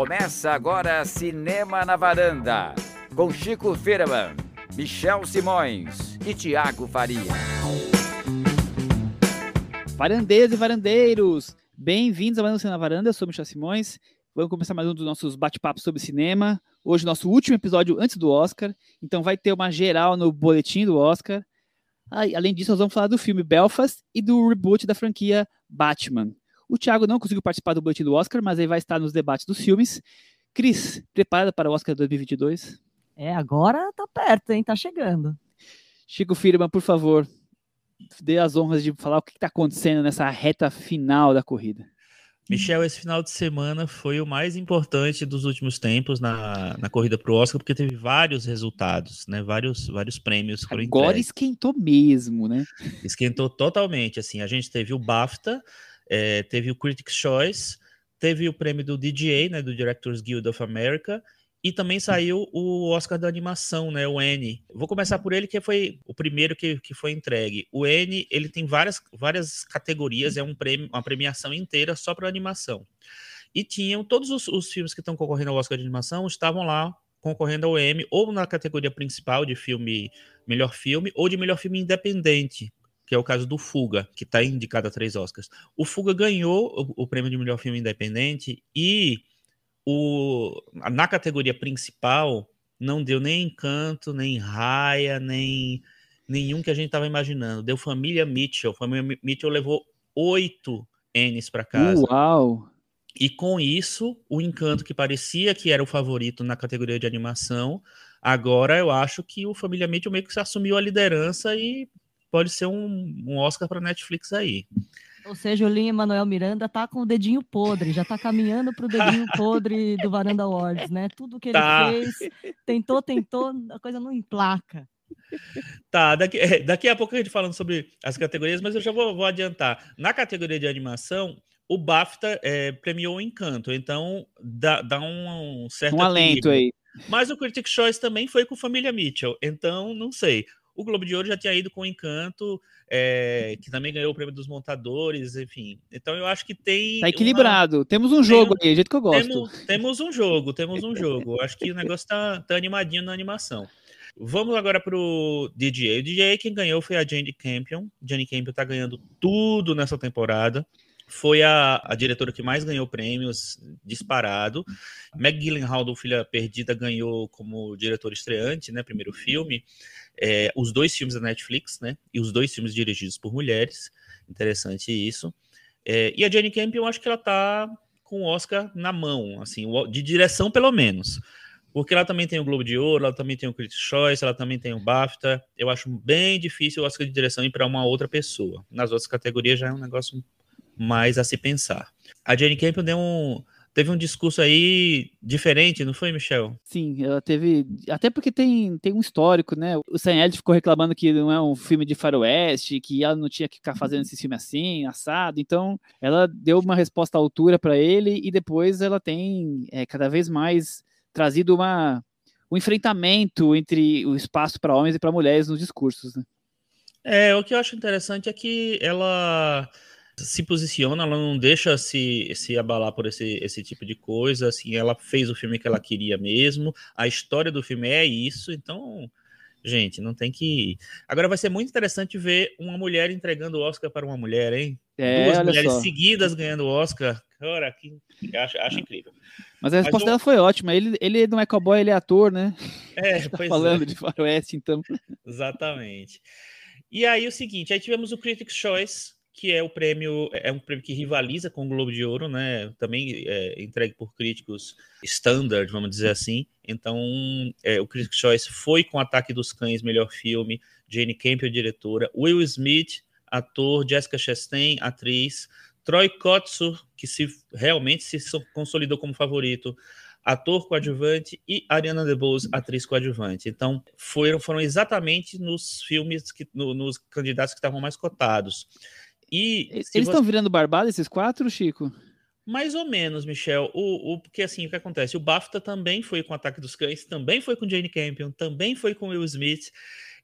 Começa agora Cinema na Varanda, com Chico Firman, Michel Simões e Tiago Faria. Varandeiros e varandeiros, bem-vindos ao Varanda na Varanda, eu sou Michel Simões. Vamos começar mais um dos nossos bate-papos sobre cinema. Hoje, nosso último episódio antes do Oscar, então vai ter uma geral no boletim do Oscar. Além disso, nós vamos falar do filme Belfast e do reboot da franquia Batman. O Thiago não conseguiu participar do boletim do Oscar, mas ele vai estar nos debates dos filmes. Cris, preparada para o Oscar 2022? É, agora tá perto, hein? Tá chegando. Chico Firman, por favor, dê as honras de falar o que está acontecendo nessa reta final da corrida. Michel, esse final de semana foi o mais importante dos últimos tempos na, na corrida para o Oscar, porque teve vários resultados, né? Vários, vários prêmios. Agora esquentou mesmo, né? Esquentou totalmente. Assim, a gente teve o BAFTA, é, teve o Critics' Choice, teve o prêmio do DGA, né? Do Directors Guild of America, e também saiu o Oscar da animação, né? O N. Vou começar por ele, que foi o primeiro que, que foi entregue. O N, ele tem várias, várias categorias, é um prêmio, uma premiação inteira só para animação. E tinham todos os, os filmes que estão concorrendo ao Oscar de animação estavam lá concorrendo ao M, ou na categoria principal de filme, melhor filme, ou de melhor filme independente, que é o caso do Fuga, que está indicado a três Oscars. O Fuga ganhou o, o prêmio de melhor filme independente e o, na categoria principal não deu nem Encanto, nem Raia, nem nenhum que a gente estava imaginando. Deu Família Mitchell. Família Mitchell levou oito N's para casa. Uau! E com isso, o Encanto, que parecia que era o favorito na categoria de animação, agora eu acho que o Família Mitchell meio que assumiu a liderança e pode ser um, um Oscar para Netflix aí. Ou seja, o Lin Manuel Miranda tá com o dedinho podre, já tá caminhando pro dedinho podre do Varanda Awards, né? Tudo que ele tá. fez, tentou, tentou, a coisa não emplaca. Tá, daqui, é, daqui a pouco a gente falando sobre as categorias, mas eu já vou, vou adiantar. Na categoria de animação, o BAFTA é, premiou o Encanto, então dá, dá um, um certo. Um alento aí. Mas o Critics' Choice também foi com Família Mitchell, então não sei. O Globo de Ouro já tinha ido com o Encanto, é, que também ganhou o prêmio dos montadores, enfim. Então eu acho que tem. Tá equilibrado. Uma... Temos um jogo tem, aí, jeito que eu gosto. Temos, temos, um jogo, temos um jogo. Eu acho que o negócio tá, tá animadinho na animação. Vamos agora pro DJ. O DJ quem ganhou foi a Jane Campion. Jane Campion tá ganhando tudo nessa temporada. Foi a, a diretora que mais ganhou prêmios, disparado. Meg Gyllenhaal, do Filha Perdida, ganhou como diretor estreante, né? Primeiro filme é, os dois filmes da Netflix, né? E os dois filmes dirigidos por mulheres. Interessante isso. É, e a Jane Campion, eu acho que ela tá com o Oscar na mão, assim, de direção pelo menos. Porque ela também tem o Globo de Ouro, ela também tem o Critics' Choice, ela também tem o BAFTA. Eu acho bem difícil o Oscar de direção ir para uma outra pessoa. Nas outras categorias já é um negócio mais a se pensar. A Jane Campion deu um, teve um discurso aí diferente, não foi, Michel? Sim, ela teve. Até porque tem, tem um histórico, né? O Sam Elliott ficou reclamando que não é um filme de faroeste, que ela não tinha que ficar fazendo esse filme assim, assado. Então, ela deu uma resposta à altura para ele e depois ela tem é, cada vez mais trazido uma, um enfrentamento entre o espaço para homens e para mulheres nos discursos, né? É, o que eu acho interessante é que ela se posiciona, ela não deixa se, se abalar por esse, esse tipo de coisa, assim, ela fez o filme que ela queria mesmo, a história do filme é isso, então, gente, não tem que... Agora vai ser muito interessante ver uma mulher entregando o Oscar para uma mulher, hein? É, Duas mulheres só. seguidas ganhando o Oscar, cara, que, acho, acho incrível. Mas a resposta Mas, dela foi ótima, ele, ele não é cowboy, ele é ator, né? É, tá falando é. de faroeste, então. Exatamente. E aí o seguinte, aí tivemos o Critics' Choice, que é o prêmio, é um prêmio que rivaliza com o Globo de Ouro, né? Também é entregue por críticos standard, vamos dizer assim. Então, é, o Critics' Choice foi com Ataque dos Cães, melhor filme, Jane Campion, diretora, Will Smith, ator, Jessica Chastain, atriz, Troy Kotsur, que se realmente se consolidou como favorito, ator coadjuvante, e Ariana DeBose, atriz coadjuvante. Então, foram, foram exatamente nos filmes, que, no, nos candidatos que estavam mais cotados. E Eles estão você... virando barbada, esses quatro, Chico? Mais ou menos, Michel. O, o, porque assim, o que acontece? O BAFTA também foi com o Ataque dos Cães, também foi com Jane Campion, também foi com Will Smith.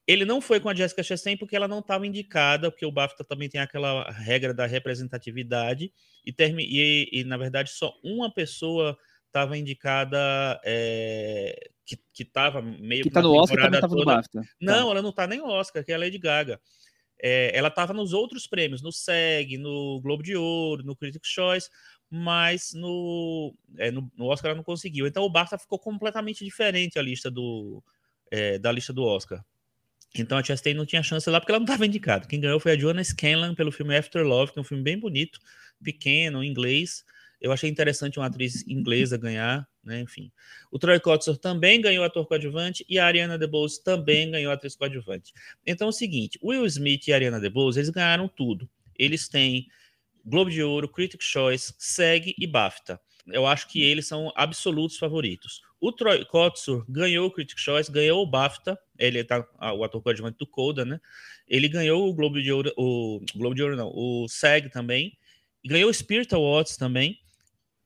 Ele não foi com a Jessica Chastain porque ela não estava indicada, porque o BAFTA também tem aquela regra da representatividade, e, e, e na verdade só uma pessoa estava indicada. É, que, que tava meio que tá no Oscar também tava toda. no BAFTA. Não, tá. ela não tá nem no Oscar, que é a Lady Gaga. É, ela estava nos outros prêmios, no SEG, no Globo de Ouro, no Critics' Choice, mas no, é, no, no, Oscar ela não conseguiu. Então o BAFTA ficou completamente diferente a lista do, é, da lista do Oscar. Então a Chastain não tinha chance lá porque ela não estava indicada. Quem ganhou foi a Joanna Scanlon pelo filme After Love, que é um filme bem bonito, pequeno, em inglês. Eu achei interessante uma atriz inglesa ganhar, né? Enfim. O Troy Kotsur também ganhou ator coadjuvante e a Ariana DeBose também ganhou atriz coadjuvante. Então é o seguinte, Will Smith e Ariana DeBose, eles ganharam tudo. Eles têm Globo de Ouro, Critics' Choice, SEG e BAFTA. Eu acho que eles são absolutos favoritos. O Troy Kotsur ganhou o Critics' Choice, ganhou o BAFTA, ele tá o ator coadjuvante do Coda, né? Ele ganhou o Globo de Ouro, o Globo de Ouro não, o SEG também, ganhou o Spirit Awards também.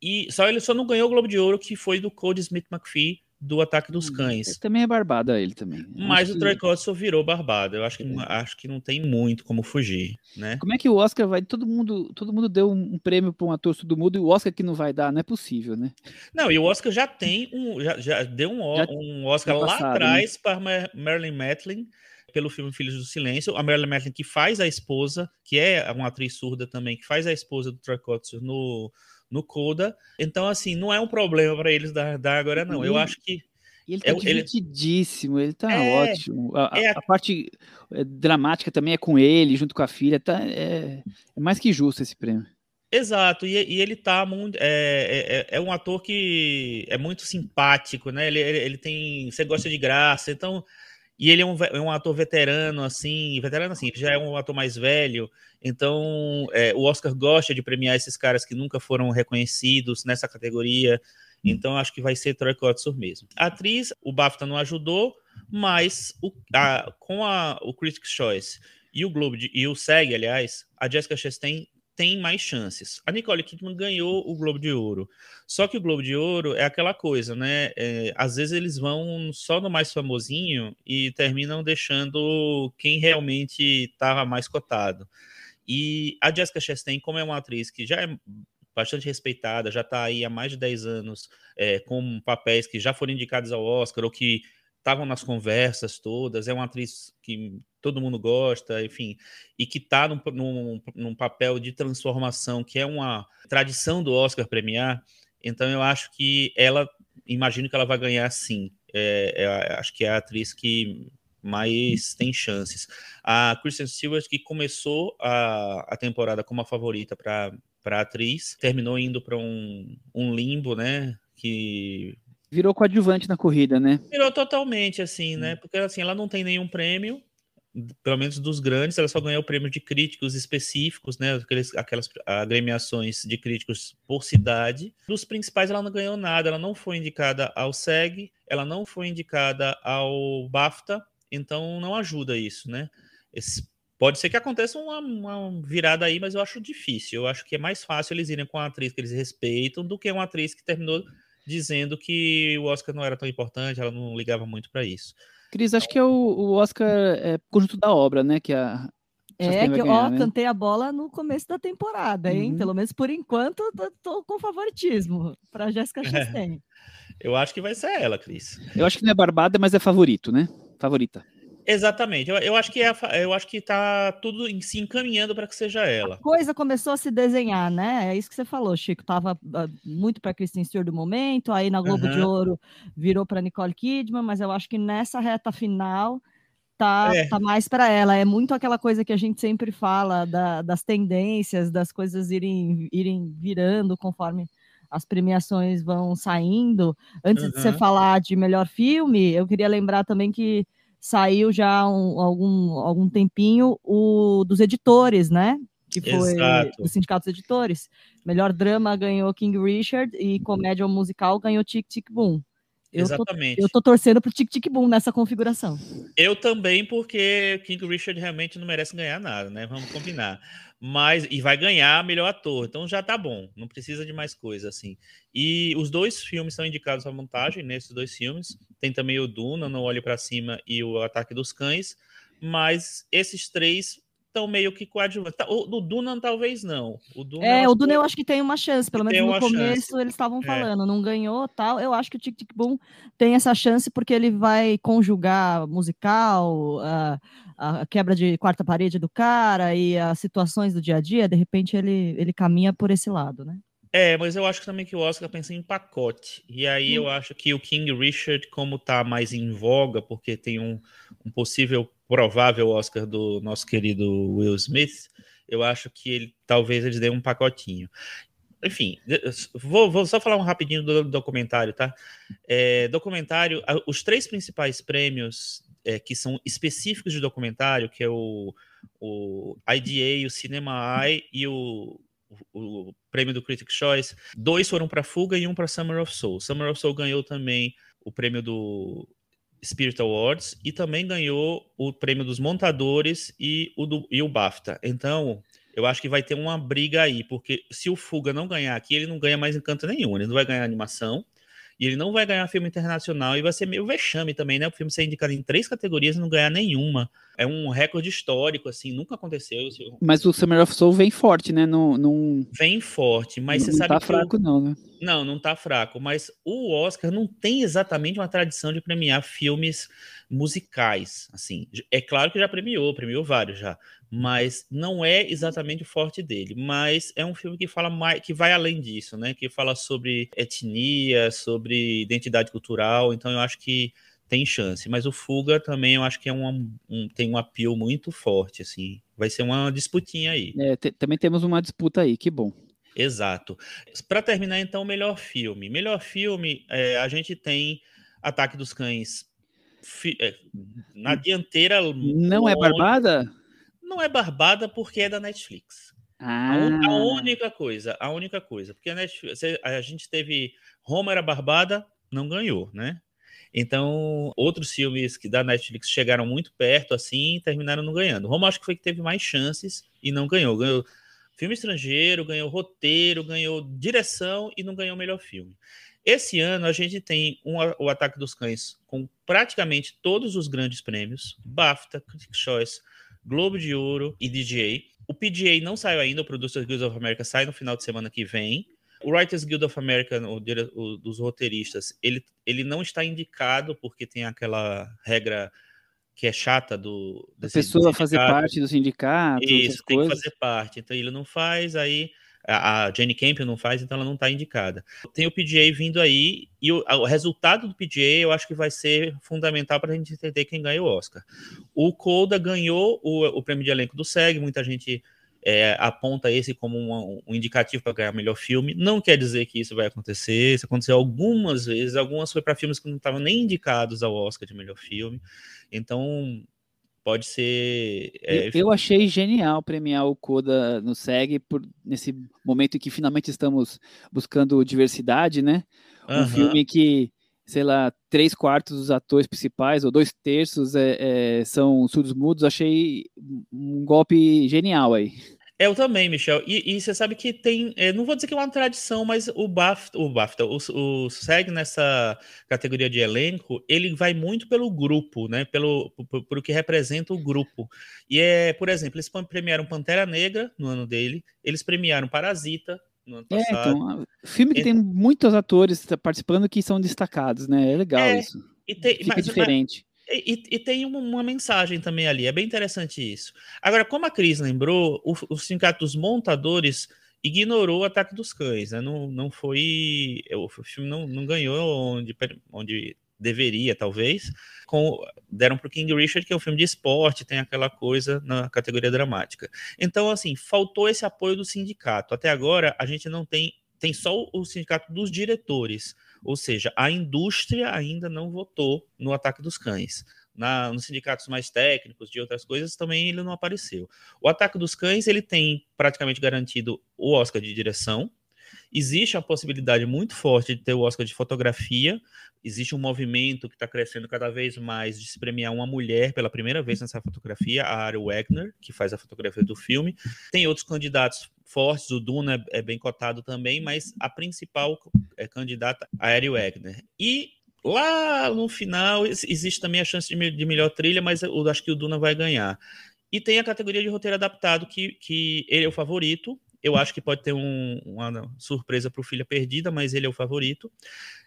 E só ele só não ganhou o Globo de Ouro, que foi do Cody Smith McPhee do Ataque dos hum, Cães. Ele também é barbado ele também. Mas o Troy Kotsur virou barbado. Eu acho que, é. acho que não tem muito como fugir, né? Como é que o Oscar vai... Todo mundo, todo mundo deu um, prêmio para um ator surdo mudo e o Oscar que não vai dar, não é possível, né? Não, e o Oscar já tem um... Já, já deu um, já, um Oscar lá passado, atrás né? para Marilyn Matlin pelo filme Filhos do Silêncio. A Marilyn Matlin que faz a esposa, que é uma atriz surda também, que faz a esposa do Troy Kotsur no no Coda. Então, assim, não é um problema para eles dar, dar agora, não. Eu acho que. Ele tá é, divertidíssimo, ele, ele tá é, ótimo. A, é, a, parte eh, dramática também é com ele, junto com a filha. Tá, é, é mais que justo esse prêmio. Exato, e, e ele tá muito. É, é, é, um ator que é muito simpático, né? Ele, ele, ele, tem. Você gosta de graça, então. E ele é um, é um ator veterano, assim. Veterano, assim, já é um ator mais velho. Então, é, o Oscar gosta de premiar esses caras que nunca foram reconhecidos nessa categoria. Então, acho que vai ser Troy Kotsur mesmo. A atriz, o BAFTA não ajudou, mas o, a, com a, o Critics' Choice e o Globo de, e o SEG, aliás, a Jessica Chastain tem mais chances. A Nicole Kidman ganhou o Globo de Ouro. Só que o Globo de Ouro é aquela coisa, né? É, às vezes eles vão só no mais famosinho e terminam deixando quem realmente estava mais cotado. E a Jessica Chastain, como é uma atriz que já é bastante respeitada, já está aí há mais de 10 anos é, com papéis que já foram indicados ao Oscar ou que estavam nas conversas todas, é uma atriz que todo mundo gosta, enfim, e que está num, num, num, papel de transformação, que é uma tradição do Oscar premiar, então eu acho que ela, imagino que ela vai ganhar sim, é, é, acho que é a atriz que mais tem chances. A Kristen Stewart, que começou a, a temporada como a favorita para atriz, terminou indo para um, um limbo, né? Que virou coadjuvante na corrida, né? Virou totalmente assim, né? Porque assim, ela não tem nenhum prêmio, pelo menos dos grandes, ela só ganhou prêmio de críticos específicos, né? Aqueles, aquelas agremiações de críticos por cidade. Dos principais, ela não ganhou nada. Ela não foi indicada ao SEG, ela não foi indicada ao BAFTA, então não ajuda isso, né? Esse, pode ser que aconteça uma, uma, virada aí, mas eu acho difícil. Eu acho que é mais fácil eles irem com uma atriz que eles respeitam do que uma atriz que terminou dizendo que o Oscar não era tão importante, ela não ligava muito para isso. Cris, acho que é o, o Oscar é conjunto da obra, né? Que a, é que, ganhar, ó, né? cantei a bola no começo da temporada, hein? Uhum. Pelo menos por enquanto, tô, tô com favoritismo para Jéssica Chastain. Eu acho que vai ser ela, Cris. Eu acho que não é barbada, mas é favorito, né? Favorita. Exatamente. Eu, eu, acho que é, eu acho que tá tudo se encaminhando para que seja ela. A coisa começou a se desenhar, né? É isso que você falou, Chico. Tava uh, muito para Kristen Stewart do momento, aí na Globo uhum. de Ouro virou para Nicole Kidman, mas eu acho que nessa reta final tá, é. tá mais para ela. É muito aquela coisa que a gente sempre fala da, das tendências, das coisas irem, irem virando conforme as premiações vão saindo. Antes uhum. de você falar de melhor filme, eu queria lembrar também que saiu já um, algum, algum tempinho o dos editores, né? Que foi Exato. o Sindicato dos Editores. Melhor drama ganhou King Richard e comédia musical ganhou Tic Tic Boom. Eu Exatamente. Tô, eu tô torcendo pro Tic Tic Boom nessa configuração. Eu também, porque King Richard realmente não merece ganhar nada, né? Vamos combinar mas e vai ganhar melhor ator. Então já tá bom, não precisa de mais coisa assim. E os dois filmes são indicados à montagem nesses dois filmes. Tem também o Duna, Não Olhe para Cima e o Ataque dos Cães, mas esses três estão meio que coadjuvantes. Tá, o, o Duna talvez não. O Duna, é, o Duna eu acho que tem uma chance, pelo menos no começo chance. eles estavam é. falando, é. não ganhou tal. Eu acho que o Tic Tic Boom tem essa chance porque ele vai conjugar musical, a, a quebra de quarta parede do cara e as situações do dia a dia, de repente ele, ele caminha por esse lado, né? É, mas eu acho também que o Oscar pensa em pacote. E aí hum. eu acho que o King Richard, como tá mais em voga, porque tem um, um possível provável Oscar do nosso querido Will Smith, eu acho que ele talvez eles dêem um pacotinho. Enfim, vou, vou só falar um rapidinho do documentário, tá? É, documentário, os três principais prêmios é, que são específicos de documentário, que é o, o IDA, o Cinema Eye e o o, prêmio do Critics' Choice. Dois foram para Fuga e um para Summer of Soul. Summer of Soul ganhou também o prêmio do Spirit Awards e também ganhou o prêmio dos montadores e o, do, e o BAFTA. Então, eu acho que vai ter uma briga aí, porque se o Fuga não ganhar aqui, ele não ganha mais encanto nenhum. Ele não vai ganhar animação, e ele não vai ganhar filme internacional e vai ser meio vexame também, né? O filme ser indicado em três categorias e não ganhar nenhuma. É um recorde histórico, assim, nunca aconteceu. Mas o Summer of Soul vem forte, né? Não, não... Vem forte, mas não, você sabe. Não tá fraco, não, né? Não, não tá fraco. Mas o Oscar não tem exatamente uma tradição de premiar filmes musicais, assim. É claro que já premiou, premiou vários já mas não é exatamente o forte dele. Mas é um filme que fala mais, que vai além disso, né? Que fala sobre etnia, sobre identidade cultural. Então eu acho que tem chance. Mas o Fuga também eu acho que é um, um tem um apelo muito forte, assim. Vai ser uma disputinha aí. É, também temos uma disputa aí, que bom. Exato. Para terminar, então, melhor filme. Melhor filme, é, a gente tem Ataque dos Cães é, na dianteira. Não é Barbada? Não é Barbada porque é da Netflix. Ah. A, única coisa, a única coisa, porque a, Netflix, a gente teve Roma era Barbada, não ganhou, né? Então, outros filmes que da Netflix chegaram muito perto assim, terminaram não ganhando. Roma acho que foi que teve mais chances e não ganhou. Ganhou filme estrangeiro, ganhou roteiro, ganhou direção e não ganhou melhor filme. Esse ano a gente tem um, o Ataque dos Cães com praticamente todos os grandes prêmios, BAFTA, Critics' Choice, Globo de Ouro e DJ. O PGA não saiu ainda, o Producers Guild of America sai no final de semana que vem. O Writers Guild of America, o, o, dos roteiristas, ele, ele não está indicado porque tem aquela regra que é chata do. A pessoa fazer parte do sindicato. Isso, tem coisas. que fazer parte. Então ele não faz, aí a Jenny Campion não faz, então ela não está indicada. Tem o PGA vindo aí, e o, o, resultado do PGA eu acho que vai ser fundamental para a gente entender quem ganha o Oscar. O Coda ganhou o, o prêmio de elenco do SEG, muita gente é, aponta esse como um, um indicativo para ganhar melhor filme. Não quer dizer que isso vai acontecer, isso aconteceu algumas vezes, algumas foi para filmes que não estavam nem indicados ao Oscar de melhor filme. Então, pode ser. É... Eu, eu, achei genial premiar o Coda no SEG por nesse momento em que finalmente estamos buscando diversidade, né? Um filme que, sei lá, três quartos dos atores principais, ou dois terços, é, é, são surdos mudos. Achei um golpe genial aí. Eu também, Michel. E, e, você sabe que tem, é, não vou dizer que é uma tradição, mas o BAFTA, o, BAFTA, o, o SEG nessa categoria de elenco, ele vai muito pelo grupo, né? Pelo por, por, o que representa o grupo. E é, por exemplo, eles premiaram Pantera Negra no ano dele, eles premiaram Parasita no ano passado. É, então, filme que tem muitos atores participando que são destacados, né? É legal é, isso. E tem, Fica mas, diferente. E, e, tem uma, uma, mensagem também ali, é bem interessante isso. Agora, como a Cris lembrou, o, o Sindicato dos Montadores ignorou o Ataque dos Cães, né? Não, não foi. O filme não, não ganhou onde, onde deveria, talvez. Com, deram para o King Richard, que é um filme de esporte, tem aquela coisa na categoria dramática. Então, assim, faltou esse apoio do sindicato. Até agora, a gente não tem. Tem só o sindicato dos diretores ou seja, a indústria ainda não votou no ataque dos cães. Na, nos sindicatos mais técnicos de outras coisas também ele não apareceu. O ataque dos cães ele tem praticamente garantido o Oscar de direção. Existe a possibilidade muito forte de ter o Oscar de fotografia. Existe um movimento que está crescendo cada vez mais de se premiar uma mulher pela primeira vez nessa fotografia, a Ari Wegner, que faz a fotografia do filme. Tem outros candidatos fortes, o Duna é, é bem cotado também, mas a principal é candidata a Ari Wegner. E lá no final existe também a chance de, de melhor trilha, mas eu acho que o Duna vai ganhar. E tem a categoria de roteiro adaptado, que, que ele é o favorito. Eu acho que pode ter um, uma surpresa para o Filha Perdida, mas ele é o favorito.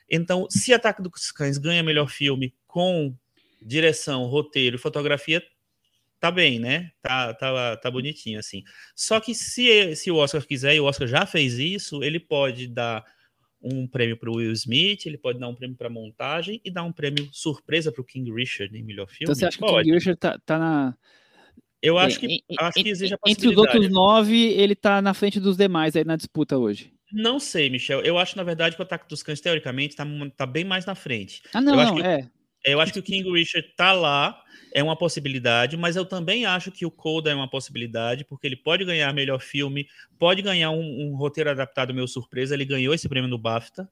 Então, se Ataque dos Cães ganha melhor filme com direção, roteiro e fotografia, tá bem, né? Tá, tá, tá bonitinho, assim. Só que se, se o Oscar quiser, e o Oscar já fez isso, ele pode dar um prêmio para o Will Smith, ele pode dar um prêmio para montagem e dar um prêmio surpresa para o King Richard em melhor filme. Então você acha pode. que o King Richard tá, tá na. Eu acho que, acho que exige a Entre os outros nove, ele tá na frente dos demais aí na disputa hoje. Não sei, Michel. Eu acho, na verdade, que o Ataque dos Cães, teoricamente, tá, tá bem mais na frente. Ah, não, eu não, é. Eu acho que o King Richard tá lá, é uma possibilidade, mas eu também acho que o Coda é uma possibilidade, porque ele pode ganhar melhor filme, pode ganhar um, um roteiro adaptado meio surpresa, ele ganhou esse prêmio no BAFTA,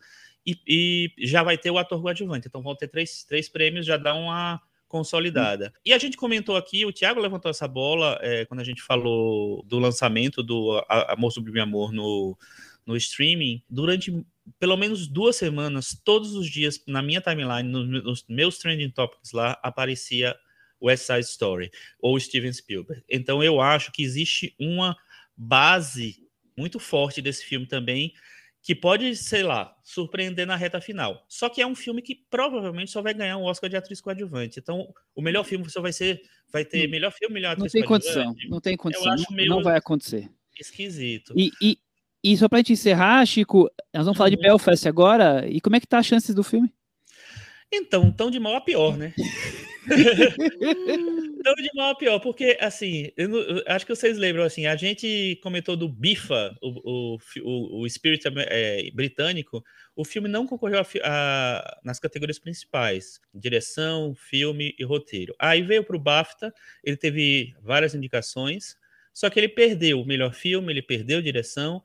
e, e, já vai ter o ator coadjuvante. Então vão ter três, três prêmios, já dá uma consolidada. E a gente comentou aqui, o Thiago levantou essa bola é, quando a gente falou do lançamento do Amor Sublime Amor no, no streaming. Durante pelo menos duas semanas, todos os dias, na minha timeline, nos meus trending topics lá, aparecia West Side Story ou Steven Spielberg. Então eu acho que existe uma base muito forte desse filme também que pode, sei lá, surpreender na reta final. Só que é um filme que provavelmente só vai ganhar um Oscar de atriz coadjuvante. Então, o melhor filme só vai ser, vai ter hum. melhor filme, melhor atriz Não tem condição, não tem condição, não, não vai acontecer. Esquisito. E, e, e só pra gente encerrar, Chico, nós vamos falar de uhum. Belfast agora. E como é que tá as chances do filme? Então, tão de mal a pior, né? tão de mal a pior, porque, assim, eu, eu, acho que vocês lembram, assim, a gente comentou do Bifa, o, o, o Spirit é, britânico, o filme não concorreu a, a, nas categorias principais, direção, filme e roteiro. Aí veio para o BAFTA, ele teve várias indicações, só que ele perdeu o melhor filme, ele perdeu direção,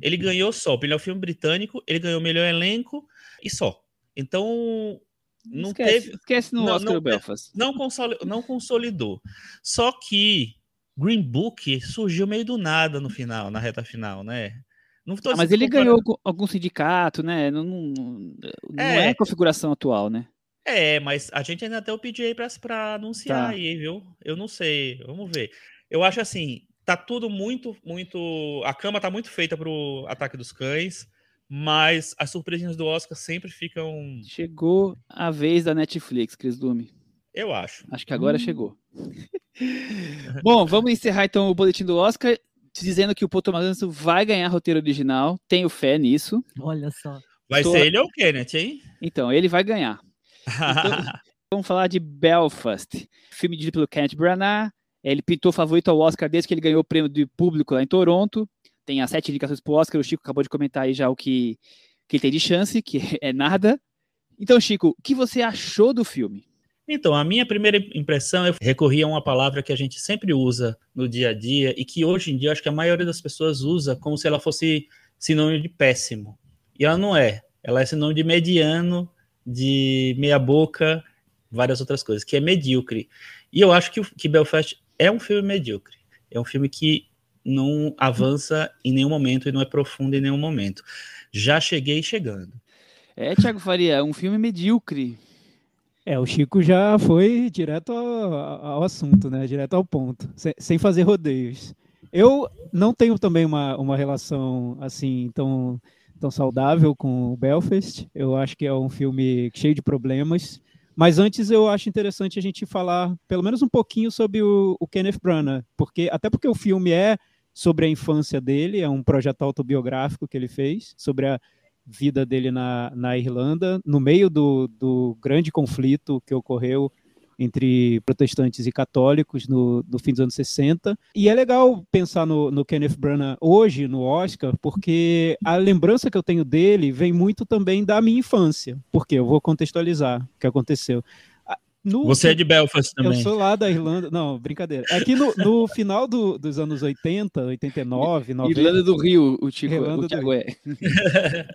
ele ganhou só o melhor filme britânico, ele ganhou o melhor elenco e só. Então, não esquece, teve. Esquece no não, Oscar não, Belfast. Não consolidou, não consolidou. Só que Green Book surgiu meio do nada no final, na reta final, né? Ah, mas ele ganhou algum sindicato, né? Não, não, não é. é. a configuração atual, né? É, mas a gente ainda tem o PGA para anunciar tá. aí, viu? Eu não sei, vamos ver. Eu acho assim, tá tudo muito, muito. A cama tá muito feita pro ataque dos cães, mas as surpresinhas do Oscar sempre ficam. Chegou a vez da Netflix, Cris Dume. Eu acho. Acho que agora hum. chegou. Bom, vamos encerrar então o boletim do Oscar dizendo que o Paul Thomas vai ganhar roteiro original. Tenho fé nisso. Olha só. Vai Tô... ser ele ou o Kenneth, hein? Então, ele vai ganhar. Então, vamos falar de Belfast, filme dirigido pelo Kenneth Branagh, ele pintou favorito ao Oscar desde que ele ganhou o prêmio de público lá em Toronto. Tem as sete indicações para o Oscar. O Chico acabou de comentar aí já o que, que tem de chance, que é nada. Então, Chico, o que você achou do filme? Então, a minha primeira impressão, eu recorri a uma palavra que a gente sempre usa no dia a dia e que hoje em dia acho que a maioria das pessoas usa como se ela fosse sinônimo de péssimo. E ela não é. Ela é sinônimo de mediano, de meia boca, várias outras coisas, que é medíocre. E eu acho que, que Belfast é um filme medíocre. É um filme que não avança em nenhum momento e não é profundo em nenhum momento. Já cheguei chegando. É, Thiago Faria, um filme medíocre. É, o Chico já foi direto ao, ao assunto, né? Direto ao ponto, sem, sem, fazer rodeios. Eu não tenho também uma, uma relação assim tão, tão saudável com o Belfast. Eu acho que é um filme cheio de problemas. Mas antes eu acho interessante a gente falar pelo menos um pouquinho sobre o, o Kenneth Branagh, porque até porque o filme é sobre a infância dele, é um projeto autobiográfico que ele fez sobre a vida dele na, na Irlanda, no meio do, do grande conflito que ocorreu entre protestantes e católicos no, no, fim dos anos 60. E é legal pensar no, no, Kenneth Branagh hoje, no Oscar, porque a lembrança que eu tenho dele vem muito também da minha infância. Porque eu vou contextualizar o que aconteceu. No, Você é de Belfast também. Eu sou lá da Irlanda. Não, brincadeira. Aqui no, no final do, dos anos 80, 89, 90. Irlanda do Rio, o Chico, Irlanda o é.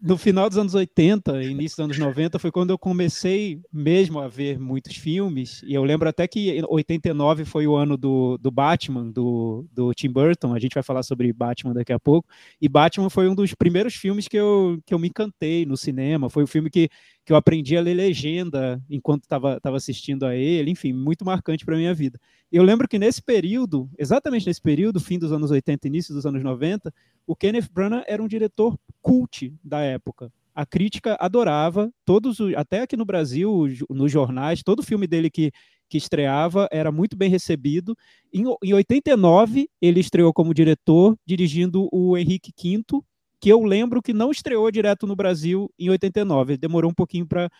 no final dos anos 80, início dos anos 90, foi quando eu comecei mesmo a ver muitos filmes. E eu lembro até que 89 foi o ano do, do Batman, do, do Tim Burton. A gente vai falar sobre Batman daqui a pouco. E Batman foi um dos primeiros filmes que eu, que eu me encantei no cinema. Foi o filme que, que eu aprendi a ler legenda enquanto estava assistindo a ele. Enfim, muito marcante para minha vida. Eu lembro que nesse período, exatamente nesse período, fim dos anos 80, início dos anos 90, o Kenneth Branagh era um diretor cult da época. A crítica adorava, todos até aqui no Brasil, nos jornais, todo filme dele que, que estreava era muito bem recebido. Em, em 89, ele estreou como diretor, dirigindo o Henrique V, que eu lembro que não estreou direto no Brasil em 89, ele demorou um pouquinho para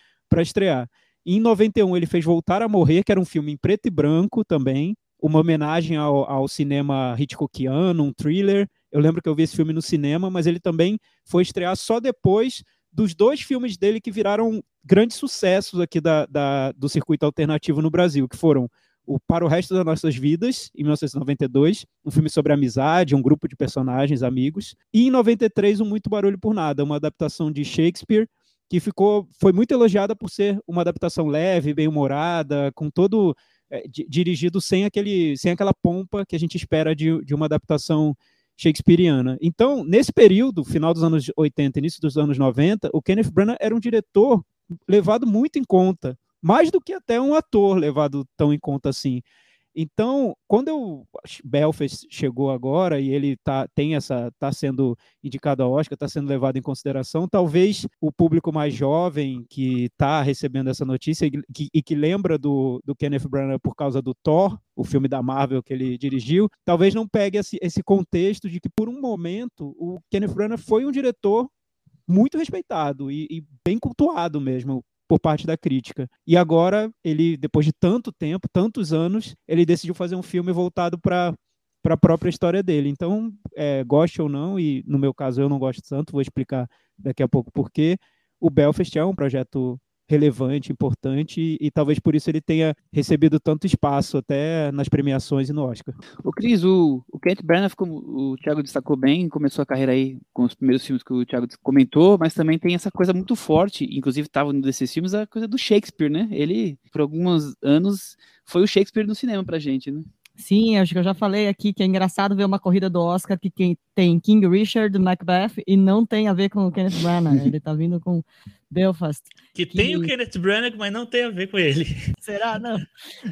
estrear. Em 91, ele fez Voltar a Morrer, que era um filme em preto e branco também, uma homenagem ao, ao cinema Hitchcockiano, um thriller. Eu lembro que eu vi esse filme no cinema, mas ele também foi estrear só depois dos dois filmes dele que viraram grandes sucessos aqui da, da, do circuito alternativo no Brasil, que foram o Para o Resto das Nossas Vidas, em 1992, um filme sobre amizade, um grupo de personagens, amigos, e em 93, um Muito Barulho por Nada, uma adaptação de Shakespeare, que ficou foi muito elogiada por ser uma adaptação leve, bem humorada, com todo é, dirigido sem aquele sem aquela pompa que a gente espera de, de uma adaptação shakespeariana. Então, nesse período, final dos anos 80, início dos anos 90, o Kenneth Branagh era um diretor levado muito em conta, mais do que até um ator levado tão em conta assim. Então, quando o Belfast chegou agora e ele tá, tem essa, tá sendo indicado ao Oscar, está sendo levado em consideração, talvez o público mais jovem que está recebendo essa notícia e que, e que lembra do, do, Kenneth Branagh por causa do Thor, o filme da Marvel que ele dirigiu, talvez não pegue esse, esse contexto de que por um momento o Kenneth Branagh foi um diretor muito respeitado e, e bem cultuado mesmo por parte da crítica. E agora, ele, depois de tanto tempo, tantos anos, ele decidiu fazer um filme voltado para para a própria história dele. Então, é, goste ou não, e no meu caso eu não gosto tanto, vou explicar daqui a pouco por quê. O Belfast é um projeto relevante, importante, e, talvez por isso ele tenha recebido tanto espaço até nas premiações e no Oscar. O Cris, o, o Kent Branagh, como o Thiago destacou bem, começou a carreira aí com os primeiros filmes que o Thiago comentou, mas também tem essa coisa muito forte, inclusive estava num desses filmes, a coisa do Shakespeare, né? Ele, por alguns anos, foi o Shakespeare no cinema pra gente, né? Sim, acho que eu já falei aqui que é engraçado ver uma corrida do Oscar que tem King Richard, Macbeth e não tem a ver com o Kenneth Branagh. Ele tá vindo com Belfast. Que, que, tem o Kenneth Branagh, mas não tem a ver com ele. Será? Não.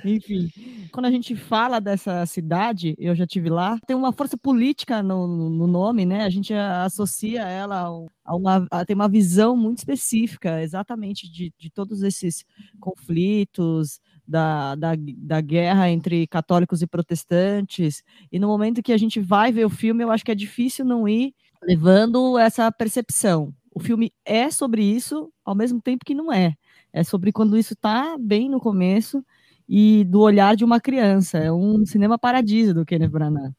Enfim, quando a gente fala dessa cidade, eu já tive lá, tem uma força política no, no nome, né? A gente associa ela a uma, a, tem uma visão muito específica, exatamente de, de todos esses conflitos, da, da, da guerra entre católicos e protestantes. E no momento que a gente vai ver o filme, eu acho que é difícil não ir levando essa percepção. O filme é sobre isso, ao mesmo tempo que não é. É sobre quando isso está bem no começo e do olhar de uma criança. É um cinema paradiso do Kenneth Branagh.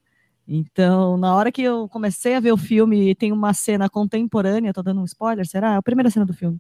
Então, na hora que eu comecei a ver o filme, tem uma cena contemporânea, tô dando um spoiler, será? É a primeira cena do filme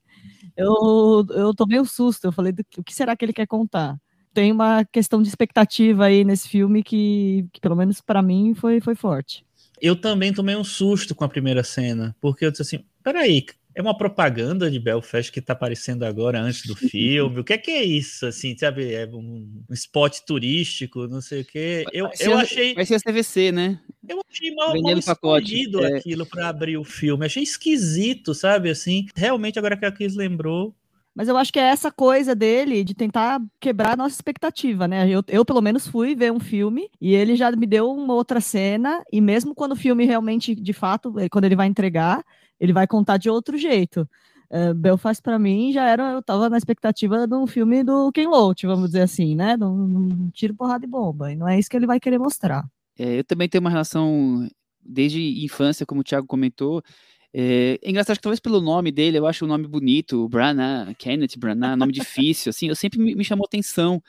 eu, eu tomei um susto. Eu falei, o que será que ele quer contar? Tem uma questão de expectativa aí nesse filme que, que pelo menos para mim, foi, foi forte. Eu também tomei um susto com a primeira cena, porque eu disse assim: peraí, é uma propaganda de Belfast que está aparecendo agora antes do filme. O que é que é isso? Assim, sabe? É um, spot turístico, não sei o quê. Eu, eu achei. Vai ser a CVC, né? Eu achei mal, mal escolhido é. aquilo para abrir o filme. Achei esquisito, sabe? Assim, realmente, agora que a Cris lembrou, mas eu acho que é essa coisa dele de tentar quebrar a nossa expectativa, né? Eu, eu, pelo menos, fui ver um filme e ele já me deu uma outra cena, e mesmo quando o filme realmente, de fato, quando ele vai entregar, ele vai contar de outro jeito. Uh, Belfast para mim já era, eu tava na expectativa de um filme do Ken Loach, vamos dizer assim, né? De um, tiro, porrada e bomba. E não é isso que ele vai querer mostrar. É, eu também tenho uma relação desde infância, como o Thiago comentou. É, é engraçado que talvez pelo nome dele, eu acho o nome bonito, Branagh, Kenneth Branagh, nome difícil, assim, eu sempre me, me chamou atenção.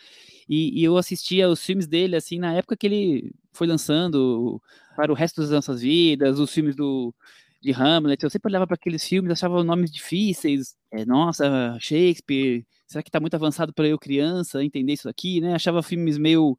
E, e, eu assistia os filmes dele, assim, na época que ele foi lançando para o resto das nossas vidas, os filmes do de Hamlet, eu sempre olhava para aqueles filmes, achava nomes difíceis, é, nossa, Shakespeare, será que está muito avançado para eu criança entender isso aqui, né? Achava filmes meio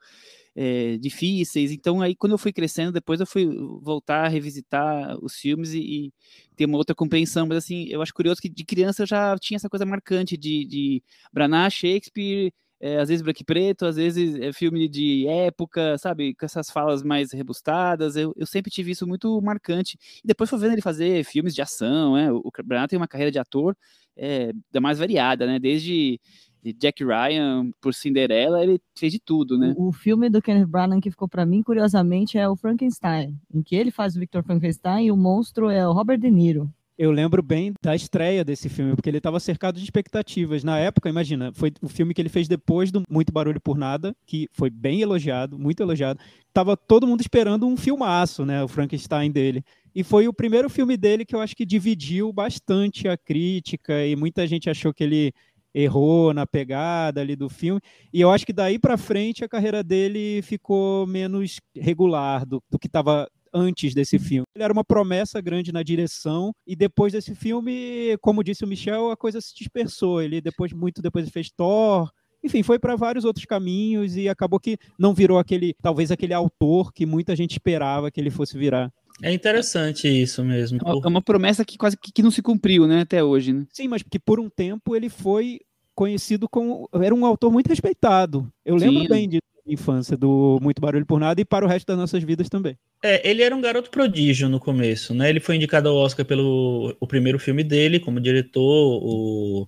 é, difíceis. Então, aí, quando eu fui crescendo, depois eu fui voltar a revisitar os filmes e, e, ter uma outra compreensão. Mas, assim, eu acho curioso que de criança eu já tinha essa coisa marcante de, de Branagh, Shakespeare, é, às vezes branco e preto, às vezes é filme de época, sabe, com essas falas mais rebustadas. Eu, eu sempre tive isso muito marcante. E depois foi vendo ele fazer filmes de ação, né? O Branagh tem uma carreira de ator é, da mais variada, né? Desde de Jack Ryan por Cinderela, ele fez de tudo, né? O, o filme do Kenneth Branagh que ficou para mim, curiosamente, é o Frankenstein, em que ele faz o Victor Frankenstein e o monstro é o Robert De Niro. Eu lembro bem da estreia desse filme, porque ele estava cercado de expectativas. Na época, imagina, foi o filme que ele fez depois do Muito Barulho por Nada, que foi bem elogiado, muito elogiado. Tava todo mundo esperando um filmaço, né, o Frankenstein dele. E foi o primeiro filme dele que eu acho que dividiu bastante a crítica e muita gente achou que ele errou na pegada ali do filme. E eu acho que daí para frente a carreira dele ficou menos regular do, do que estava antes desse filme. Ele era uma promessa grande na direção e depois desse filme, como disse o Michel, a coisa se dispersou. Ele depois muito depois fez Thor, enfim, foi para vários outros caminhos e acabou que não virou aquele, talvez aquele autor que muita gente esperava que ele fosse virar. É interessante isso mesmo. É uma promessa que quase que não se cumpriu, né, até hoje, né? Sim, mas porque por um tempo ele foi conhecido como era um autor muito respeitado. Eu lembro Sim. bem de infância do Muito Barulho por Nada e para o resto das nossas vidas também. É, ele era um garoto prodígio no começo, né? Ele foi indicado ao Oscar pelo o primeiro filme dele como diretor, o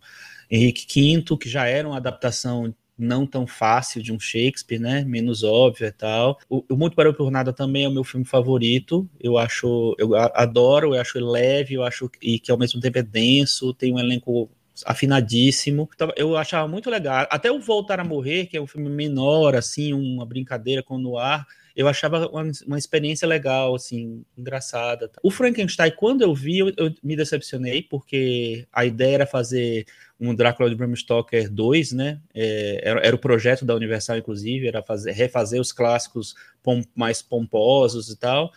Henrique V, que já era uma adaptação não tão fácil de um Shakespeare, né? Menos óbvia e tal. O, o Muito Barulho por Nada também é o meu filme favorito. Eu acho, eu adoro, eu acho leve, eu acho e que ao mesmo tempo é denso, tem um elenco afinadíssimo. Então, eu achava muito legal. Até o Voltar a Morrer, que é um filme menor, assim, uma brincadeira com o noir, eu achava uma, uma experiência legal, assim, engraçada. O Frankenstein, quando eu vi, eu, eu, me decepcionei, porque a ideia era fazer um Drácula de Bram Stoker 2, né? É, era, era, o projeto da Universal, inclusive, era fazer, refazer os clássicos pom, mais pomposos e tal.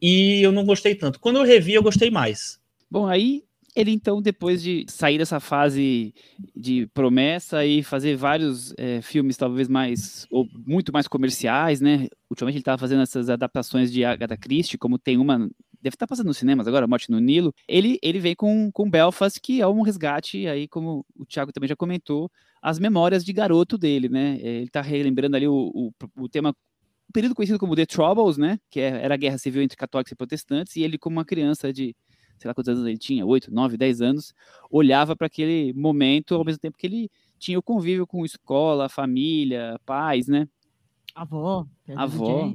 E eu não gostei tanto. Quando eu revi, eu gostei mais. Bom, aí ele então, depois de sair dessa fase de promessa e fazer vários é, filmes talvez mais, ou muito mais comerciais, né? Ultimamente ele estava fazendo essas adaptações de Agatha Christie, como tem uma, deve estar tá passando nos cinemas agora, Morte no Nilo. Ele, ele vem com, com Belfast, que é um resgate, aí como o Thiago também já comentou, as memórias de garoto dele, né? É, ele está relembrando ali o, o, o tema um período conhecido como The Troubles, né? Que é, era a guerra civil entre católicos e protestantes, e ele como uma criança de sei lá quantos anos ele tinha, 8, 9, 10 anos, olhava para aquele momento ao mesmo tempo que ele tinha o convívio com escola, família, pais, né? Avó. Avó.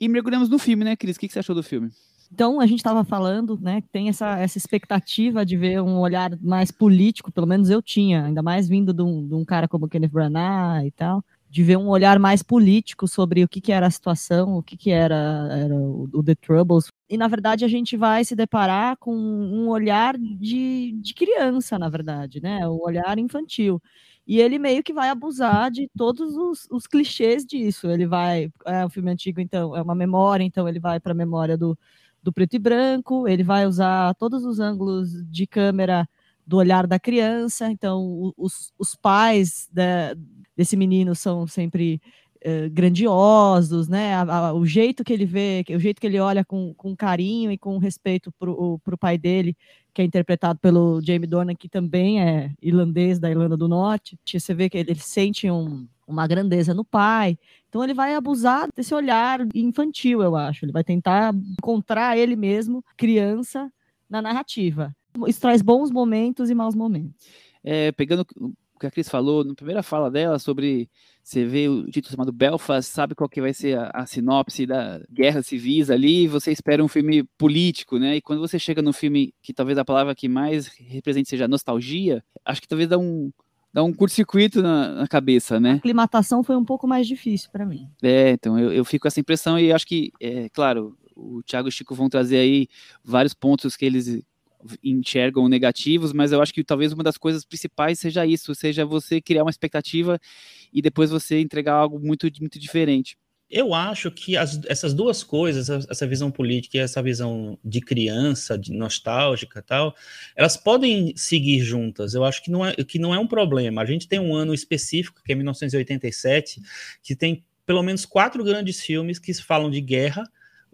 E mergulhamos no filme, né, Cris? O que, que você achou do filme? Então, a gente estava falando, né, tem essa, essa expectativa de ver um olhar mais político, pelo menos eu tinha, ainda mais vindo de um, de um cara como Kenneth Branagh e tal, de ver um olhar mais político sobre o que, que era a situação, o que, que era, era o, o The Troubles, e na verdade a gente vai se deparar com um olhar de, de criança, na verdade, né? O olhar infantil. E ele meio que vai abusar de todos os, os clichês disso. Ele vai. É um filme antigo, então, é uma memória, então ele vai para a memória do, do preto e branco, ele vai usar todos os ângulos de câmera do olhar da criança, então os, os pais da, desse menino são sempre eh, grandiosos, né? O jeito que ele vê, o jeito que ele olha com, com carinho e com respeito para o pai dele, que é interpretado pelo Jamie Dornan, que também é irlandês da Irlanda do Norte. Você vê que ele, ele sente um, uma grandeza no pai. Então ele vai abusar desse olhar infantil, eu acho. Ele vai tentar encontrar ele mesmo, criança, na narrativa. Isso traz bons momentos e maus momentos. É, pegando que a Cris falou na primeira fala dela sobre você vê o título chamado Belfast, sabe qual que vai ser a, a, sinopse da guerra civis ali, você espera um filme político, né? E quando você chega no filme que talvez a palavra que mais represente seja nostalgia, acho que talvez dá um dá um curto-circuito na, na, cabeça, né? A aclimatação foi um pouco mais difícil para mim. É, então eu, eu fico com essa impressão e acho que, é, claro, o Thiago e o Chico vão trazer aí vários pontos que eles enxergam negativos, mas eu acho que talvez uma das coisas principais seja isso, seja você criar uma expectativa e depois você entregar algo muito, muito diferente. Eu acho que as, essas duas coisas, essa visão política e essa visão de criança, de nostálgica tal, elas podem seguir juntas. Eu acho que não, é, que não é um problema. A gente tem um ano específico, que é 1987, que tem pelo menos quatro grandes filmes que falam de guerra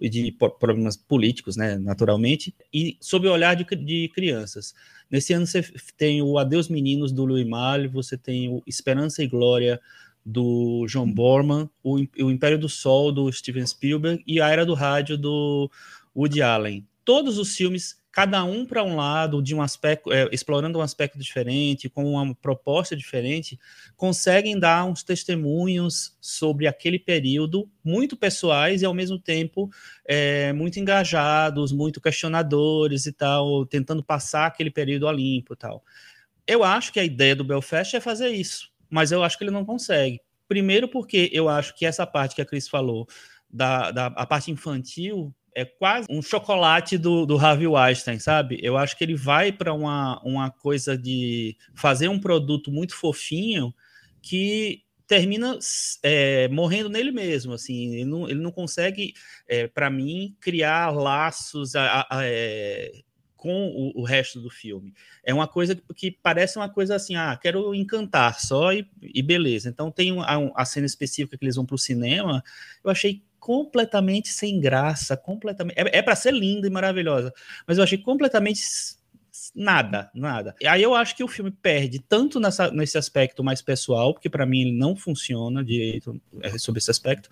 de problemas políticos, né, naturalmente, e sob o olhar de, de crianças. Nesse ano você tem o Adeus Meninos, do Louis Malle, você tem o Esperança e Glória, do John Borman, o, o Império do Sol, do Steven Spielberg, e A Era do Rádio, do Woody Allen. Todos os filmes cada um para um lado, de um aspecto, é, explorando um aspecto diferente, com uma proposta diferente, conseguem dar uns testemunhos sobre aquele período muito pessoais e ao mesmo tempo é, muito engajados, muito questionadores e tal, tentando passar aquele período a limpo e tal. Eu acho que a ideia do Belfast é fazer isso, mas eu acho que ele não consegue. Primeiro porque eu acho que essa parte que a Cris falou, da, da a parte infantil, é quase um chocolate do, do Harvey Weinstein, sabe? Eu acho que ele vai para uma, uma coisa de fazer um produto muito fofinho que termina é, morrendo nele mesmo, assim, ele não, ele não consegue, é, para mim, criar laços a, a, é, com o, o, resto do filme. É uma coisa que, que, parece uma coisa assim, ah, quero encantar só e, e beleza. Então tem a, a, cena específica que eles vão para o cinema, eu achei completamente sem graça, completamente. É, é para ser linda e maravilhosa, mas eu achei completamente nada, nada. E aí eu acho que o filme perde tanto nessa, nesse aspecto mais pessoal, porque para mim ele não funciona direito é, sobre esse aspecto,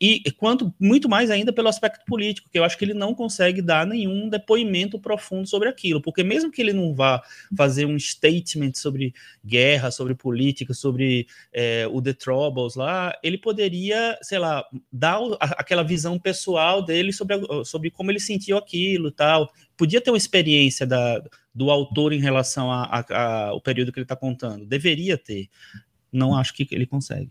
e quanto muito mais ainda pelo aspecto político, que eu acho que ele não consegue dar nenhum depoimento profundo sobre aquilo, porque mesmo que ele não vá fazer um statement sobre guerra, sobre política, sobre é, o The Troubles lá, ele poderia, sei lá, dar aquela visão pessoal dele sobre, sobre como ele sentiu aquilo tal, podia ter uma experiência da, do autor em relação ao período que ele está contando. Deveria ter. Não acho que ele consegue.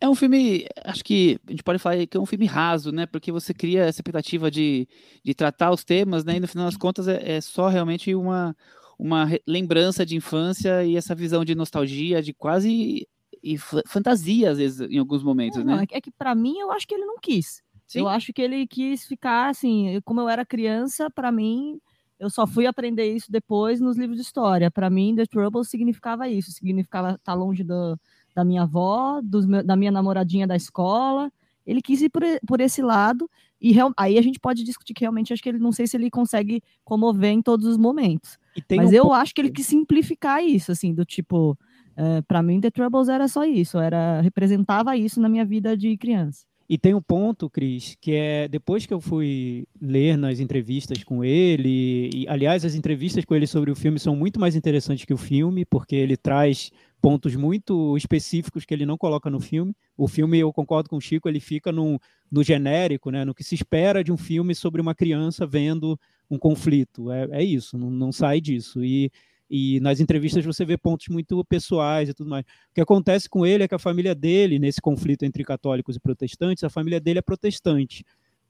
É um filme, acho que a gente pode falar que é um filme raso, né? Porque você cria essa expectativa de, de tratar os temas, né? E no final das contas é, é só realmente uma, uma lembrança de infância e essa visão de nostalgia, de quase e fantasia, às vezes, em alguns momentos, não, né? É que para mim eu acho que ele não quis. Sim. Eu acho que ele quis ficar assim, como eu era criança, para mim, eu só fui aprender isso depois nos livros de história. Para mim, The Trouble significava isso, significava estar tá longe do, da minha avó, dos, da minha namoradinha da escola. Ele quis ir por, por esse lado, e real, aí a gente pode discutir que realmente acho que ele não sei se ele consegue comover em todos os momentos. Mas um eu ponto... acho que ele quis simplificar isso, assim, do tipo, é, para mim, The Troubles era só isso, era representava isso na minha vida de criança. E tem um ponto, Cris, que é depois que eu fui ler nas entrevistas com ele, e aliás, as entrevistas com ele sobre o filme são muito mais interessantes que o filme, porque ele traz pontos muito específicos que ele não coloca no filme. O filme, eu concordo com o Chico, ele fica no, no genérico, né, no que se espera de um filme sobre uma criança vendo um conflito. É, é isso, não, não sai disso. E e nas entrevistas você vê pontos muito pessoais e tudo mais. O que acontece com ele é que a família dele, nesse conflito entre católicos e protestantes, a família dele é protestante.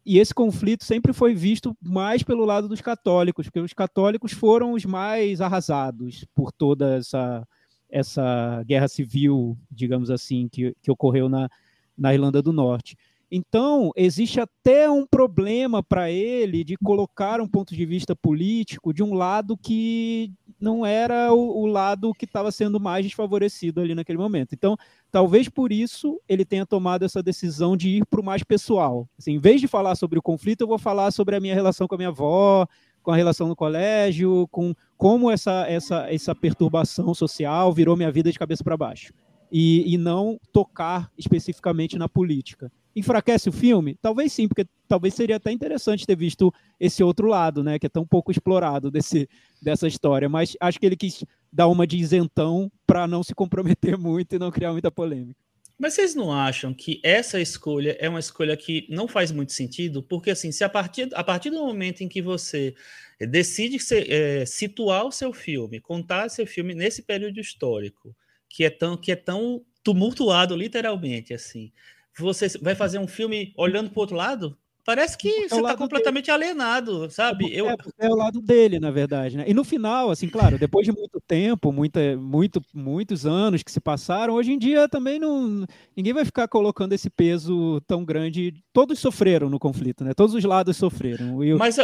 E esse conflito sempre foi visto mais pelo lado dos católicos, porque os católicos foram os mais arrasados por toda essa, essa guerra civil, digamos assim, que, que ocorreu na, na Irlanda do Norte. Então, existe até um problema para ele de colocar um ponto de vista político de um lado que não era o, o lado que estava sendo mais desfavorecido ali naquele momento. Então, talvez por isso ele tenha tomado essa decisão de ir para o mais pessoal. Assim, em vez de falar sobre o conflito, eu vou falar sobre a minha relação com a minha avó, com a relação no colégio, com como essa, essa, essa perturbação social virou minha vida de cabeça para baixo. E, e não tocar especificamente na política enfraquece o filme? Talvez sim, porque talvez seria até interessante ter visto esse outro lado, né, que é tão pouco explorado desse, dessa história, mas acho que ele quis dar uma de isentão para não se comprometer muito e não criar muita polêmica. Mas vocês não acham que essa escolha é uma escolha que não faz muito sentido? Porque, assim, se a partir, a partir do momento em que você decide se, é, situar o seu filme, contar seu filme nesse período histórico, que é tão, que é tão tumultuado, literalmente, assim, você vai fazer um filme olhando para o outro lado? Parece que é você está completamente dele. alienado, sabe? É, eu... é, o lado dele, na verdade, né? E no final, assim, claro, depois de muito tempo, muita, muito, muitos anos que se passaram, hoje em dia também não. Ninguém vai ficar colocando esse peso tão grande. Todos sofreram no conflito, né? Todos os lados sofreram. Eu... Mas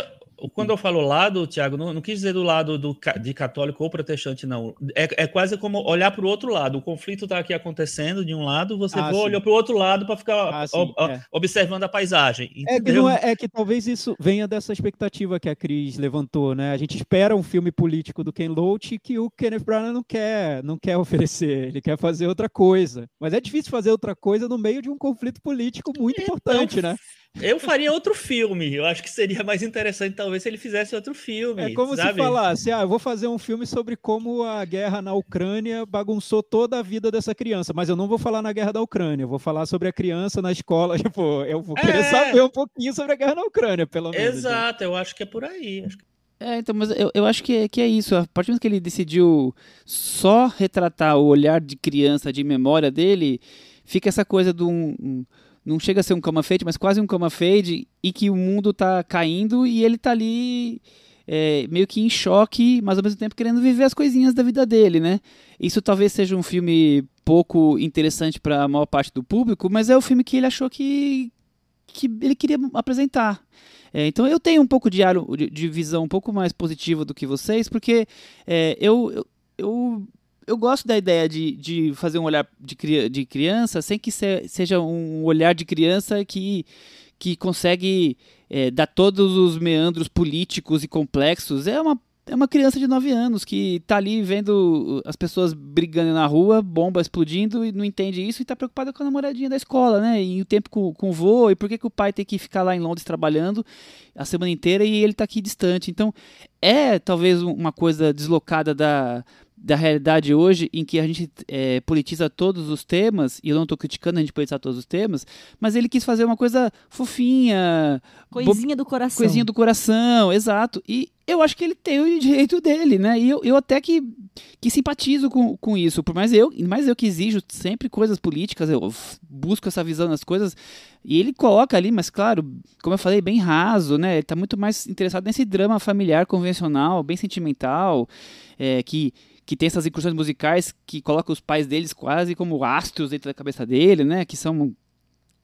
quando eu falo lado, Tiago, não, não, quis dizer do lado do, de católico ou protestante, não. É, é quase como olhar para o outro lado. O conflito está aqui acontecendo de um lado, você ah, olhar para o outro lado para ficar ah, sim, é. observando a paisagem. É que, é, é que, talvez isso venha dessa expectativa que a Cris levantou, né? A gente espera um filme político do Ken Loach que o Kenneth Branagh não quer, não quer oferecer. Ele quer fazer outra coisa. Mas é difícil fazer outra coisa no meio de um conflito político muito então, importante, né? Eu faria outro filme. Eu acho que seria mais interessante, talvez, se ele fizesse outro filme. É como sabe? se falasse: ah, eu vou fazer um filme sobre como a guerra na Ucrânia bagunçou toda a vida dessa criança, mas eu não vou falar na guerra da Ucrânia, eu vou falar sobre a criança na escola. Tipo, eu vou querer é... saber um pouquinho sobre a guerra na Ucrânia, pelo menos. Né? Exato, eu acho que é por aí. É, então, mas eu, eu acho que é, que é isso. A partir do momento que ele decidiu só retratar o olhar de criança, de memória dele, fica essa coisa de um, um não chega a ser um cama fade, mas quase um cama fade, e que o mundo tá caindo e ele tá ali é, meio que em choque, mas ao mesmo tempo querendo viver as coisinhas da vida dele, né? Isso talvez seja um filme pouco interessante para a maior parte do público, mas é o filme que ele achou que, que ele queria apresentar. É, então eu tenho um pouco de, de, de, visão um pouco mais positiva do que vocês, porque é, eu, eu, eu eu gosto da ideia de, de fazer um olhar de, de criança sem que se, seja um olhar de criança que, que consegue é, dar todos os meandros políticos e complexos. É uma, é uma criança de 9 anos que está ali vendo as pessoas brigando na rua, bomba explodindo e não entende isso e está preocupada com a namoradinha da escola, né? E o tempo com, com o vô, e por que, que o pai tem que ficar lá em Londres trabalhando a semana inteira e ele está aqui distante. Então, é talvez uma coisa deslocada da da realidade hoje em que a gente é, politiza todos os temas, e eu não estou criticando a gente politizar todos os temas, mas ele quis fazer uma coisa fofinha. Coisinha do coração. Coisinha do coração, exato. E eu acho que ele tem o direito dele, né? E eu, eu até que, que simpatizo com, com isso. Por mais eu, mais eu que exijo sempre coisas políticas, eu busco essa visão das coisas. E ele coloca ali, mas claro, como eu falei, bem raso, né? Ele está muito mais interessado nesse drama familiar convencional, bem sentimental, é, que que tem essas incursões musicais que coloca os pais deles quase como astros dentro da cabeça dele, né? Que são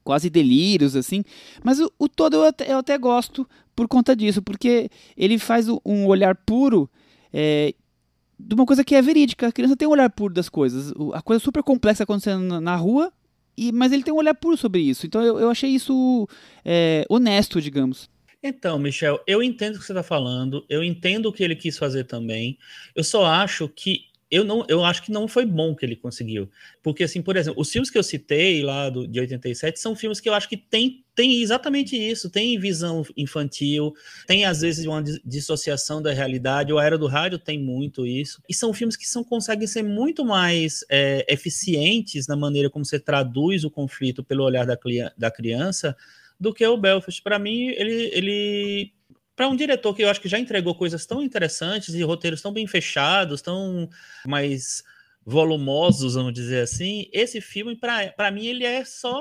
quase delírios, assim. Mas o, o todo eu até, eu até, gosto por conta disso, porque ele faz um olhar puro é, de uma coisa que é verídica. A criança tem um olhar puro das coisas. A coisa super complexa acontecendo na, na rua, e, mas ele tem um olhar puro sobre isso. Então eu, eu achei isso é, honesto, digamos. Então, Michel, eu entendo o que você está falando, eu entendo o que ele quis fazer também. Eu só acho que eu não, eu acho que não foi bom que ele conseguiu. Porque, assim, por exemplo, os filmes que eu citei lá do, de 87 são filmes que eu acho que tem, tem exatamente isso, tem visão infantil, tem às vezes uma dissociação da realidade, o Era do Rádio tem muito isso, e são filmes que são, conseguem ser muito mais é, eficientes na maneira como você traduz o conflito pelo olhar da, da criança, do que o Belfast. Para mim, ele, ele para um diretor que eu acho que já entregou coisas tão interessantes e roteiros tão bem fechados, tão mais volumosos, vamos dizer assim, esse filme, para mim, ele é só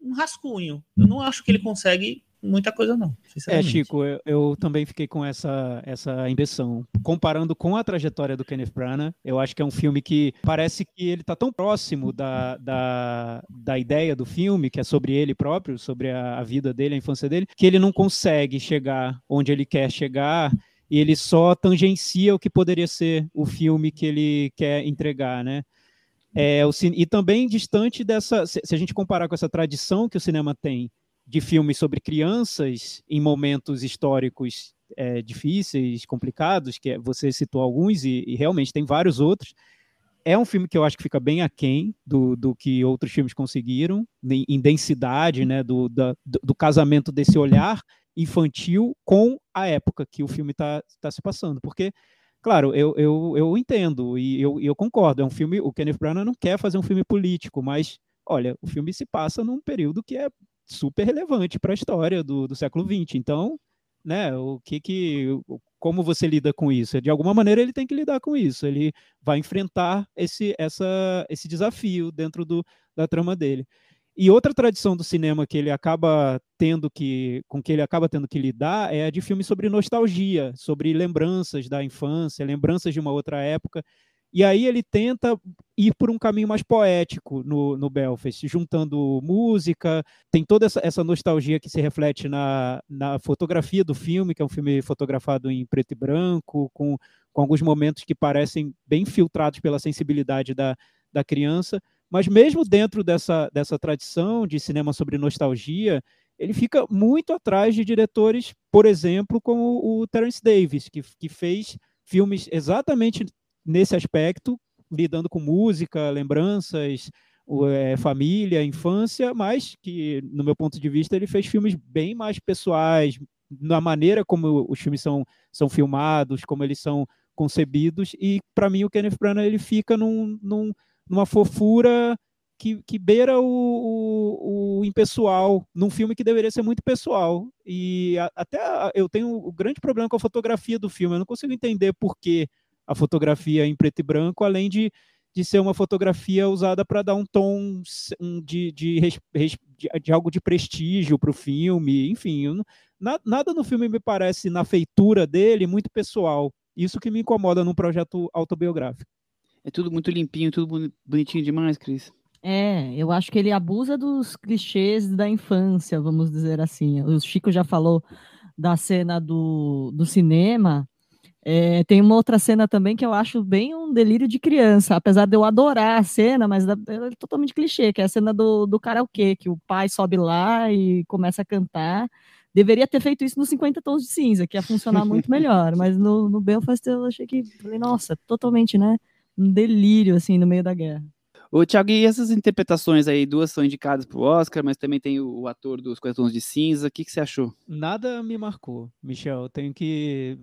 um rascunho. Eu não acho que ele consegue muita coisa não. É, Chico, eu, eu, também fiquei com essa, essa impressão. Comparando com a trajetória do Kenneth Branagh, eu acho que é um filme que parece que ele está tão próximo da, da, da ideia do filme, que é sobre ele próprio, sobre a, a vida dele, a infância dele, que ele não consegue chegar onde ele quer chegar e ele só tangencia o que poderia ser o filme que ele quer entregar, né? É, o, e também distante dessa, se, se a gente comparar com essa tradição que o cinema tem de filmes sobre crianças em momentos históricos é, difíceis, complicados, que é, você citou alguns e, e, realmente tem vários outros. É um filme que eu acho que fica bem aquém do, do que outros filmes conseguiram, em, densidade, né, do, da, do, casamento desse olhar infantil com a época que o filme está tá se passando. Porque, claro, eu, eu, eu entendo e eu, eu concordo, é um filme, o Kenneth Branagh não quer fazer um filme político, mas, olha, o filme se passa num período que é super relevante para a história do, do século XX. Então, né, o que que, como você lida com isso? De alguma maneira ele tem que lidar com isso. Ele vai enfrentar esse, essa, esse desafio dentro do, da trama dele. E outra tradição do cinema que ele acaba tendo que, com que ele acaba tendo que lidar é a de filmes sobre nostalgia, sobre lembranças da infância, lembranças de uma outra época. E aí ele tenta ir por um caminho mais poético no, no Belfast, juntando música, tem toda essa, essa nostalgia que se reflete na, na fotografia do filme, que é um filme fotografado em preto e branco, com, com alguns momentos que parecem bem filtrados pela sensibilidade da, da criança. Mas mesmo dentro dessa, dessa tradição de cinema sobre nostalgia, ele fica muito atrás de diretores, por exemplo, como o Terence Davis, que, que fez filmes exatamente nesse aspecto, lidando com música, lembranças, é, família, infância, mas que, no meu ponto de vista, ele fez filmes bem mais pessoais, na maneira como os filmes são, são filmados, como eles são concebidos, e para mim o Kenneth Branagh ele fica num, num, numa fofura que, que beira o, o, o, impessoal, num filme que deveria ser muito pessoal. E a, até eu tenho um grande problema com a fotografia do filme, eu não consigo entender por que a fotografia em preto e branco, além de, de ser uma fotografia usada para dar um tom de, de, de, de algo de prestígio para o filme, enfim, eu, nada no filme me parece, na feitura dele, muito pessoal. Isso que me incomoda num projeto autobiográfico. É tudo muito limpinho, tudo bonitinho demais, Cris. É, eu acho que ele abusa dos clichês da infância, vamos dizer assim. O Chico já falou da cena do, do cinema. É, tem uma outra cena também que eu acho bem um delírio de criança, apesar de eu adorar a cena, mas é totalmente clichê, que é a cena do, do karaokê, que o pai sobe lá e começa a cantar. Deveria ter feito isso nos 50 tons de cinza, que ia funcionar muito melhor, mas no, no Belfast eu achei que, falei, nossa, totalmente, né? Um delírio, assim, no meio da guerra. O Thiago, e essas interpretações aí, duas são indicadas para o Oscar, mas também tem o, o ator dos Quatons de Cinza, o que, que você achou? Nada me marcou, Michel, tenho que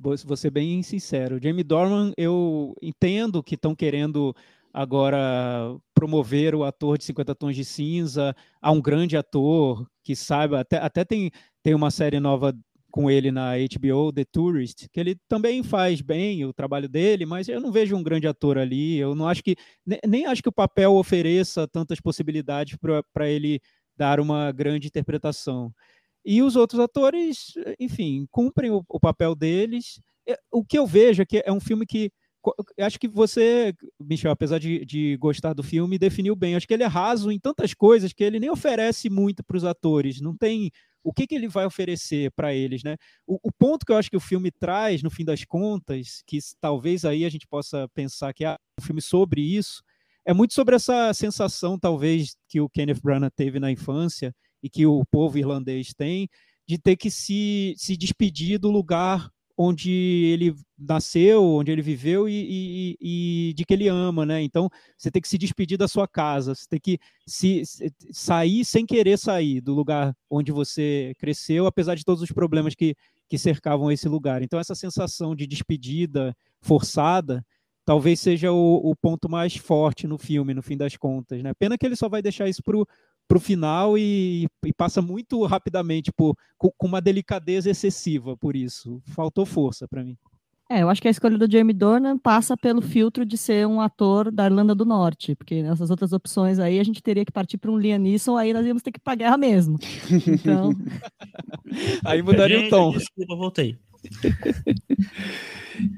vou ser bem sincero. Jamie Dorman, eu entendo que estão querendo agora promover o ator de 50 tons de cinza a um grande ator que saiba, até, até tem, tem uma série nova com ele na HBO, The Tourist, que ele também faz bem o trabalho dele, mas eu não vejo um grande ator ali. Eu não acho que nem acho que o papel ofereça tantas possibilidades para ele dar uma grande interpretação. E os outros atores, enfim, cumprem o, o papel deles. É, o que eu vejo é que é um filme que acho que você, Michel, apesar de, de, gostar do filme, definiu bem. Acho que ele é raso em tantas coisas que ele nem oferece muito para os atores. Não tem o que, que ele vai oferecer para eles, né? O, o, ponto que eu acho que o filme traz, no fim das contas, que talvez aí a gente possa pensar que é um filme sobre isso, é muito sobre essa sensação, talvez, que o Kenneth Branagh teve na infância e que o povo irlandês tem, de ter que se, se despedir do lugar onde ele nasceu, onde ele viveu e, e, e, de que ele ama, né? Então você tem que se despedir da sua casa, você tem que se, sair sem querer sair do lugar onde você cresceu, apesar de todos os problemas que, que cercavam esse lugar. Então essa sensação de despedida forçada talvez seja o, o ponto mais forte no filme, no fim das contas, né? Pena que ele só vai deixar isso pro para o final e, e, passa muito rapidamente por, com, com, uma delicadeza excessiva por isso. Faltou força para mim. É, eu acho que a escolha do Jamie Dornan passa pelo filtro de ser um ator da Irlanda do Norte, porque nessas outras opções aí a gente teria que partir para um Liam Neeson, aí nós íamos ter que ir para guerra mesmo. Então... aí mudaria gente, o tom. Desculpa, voltei.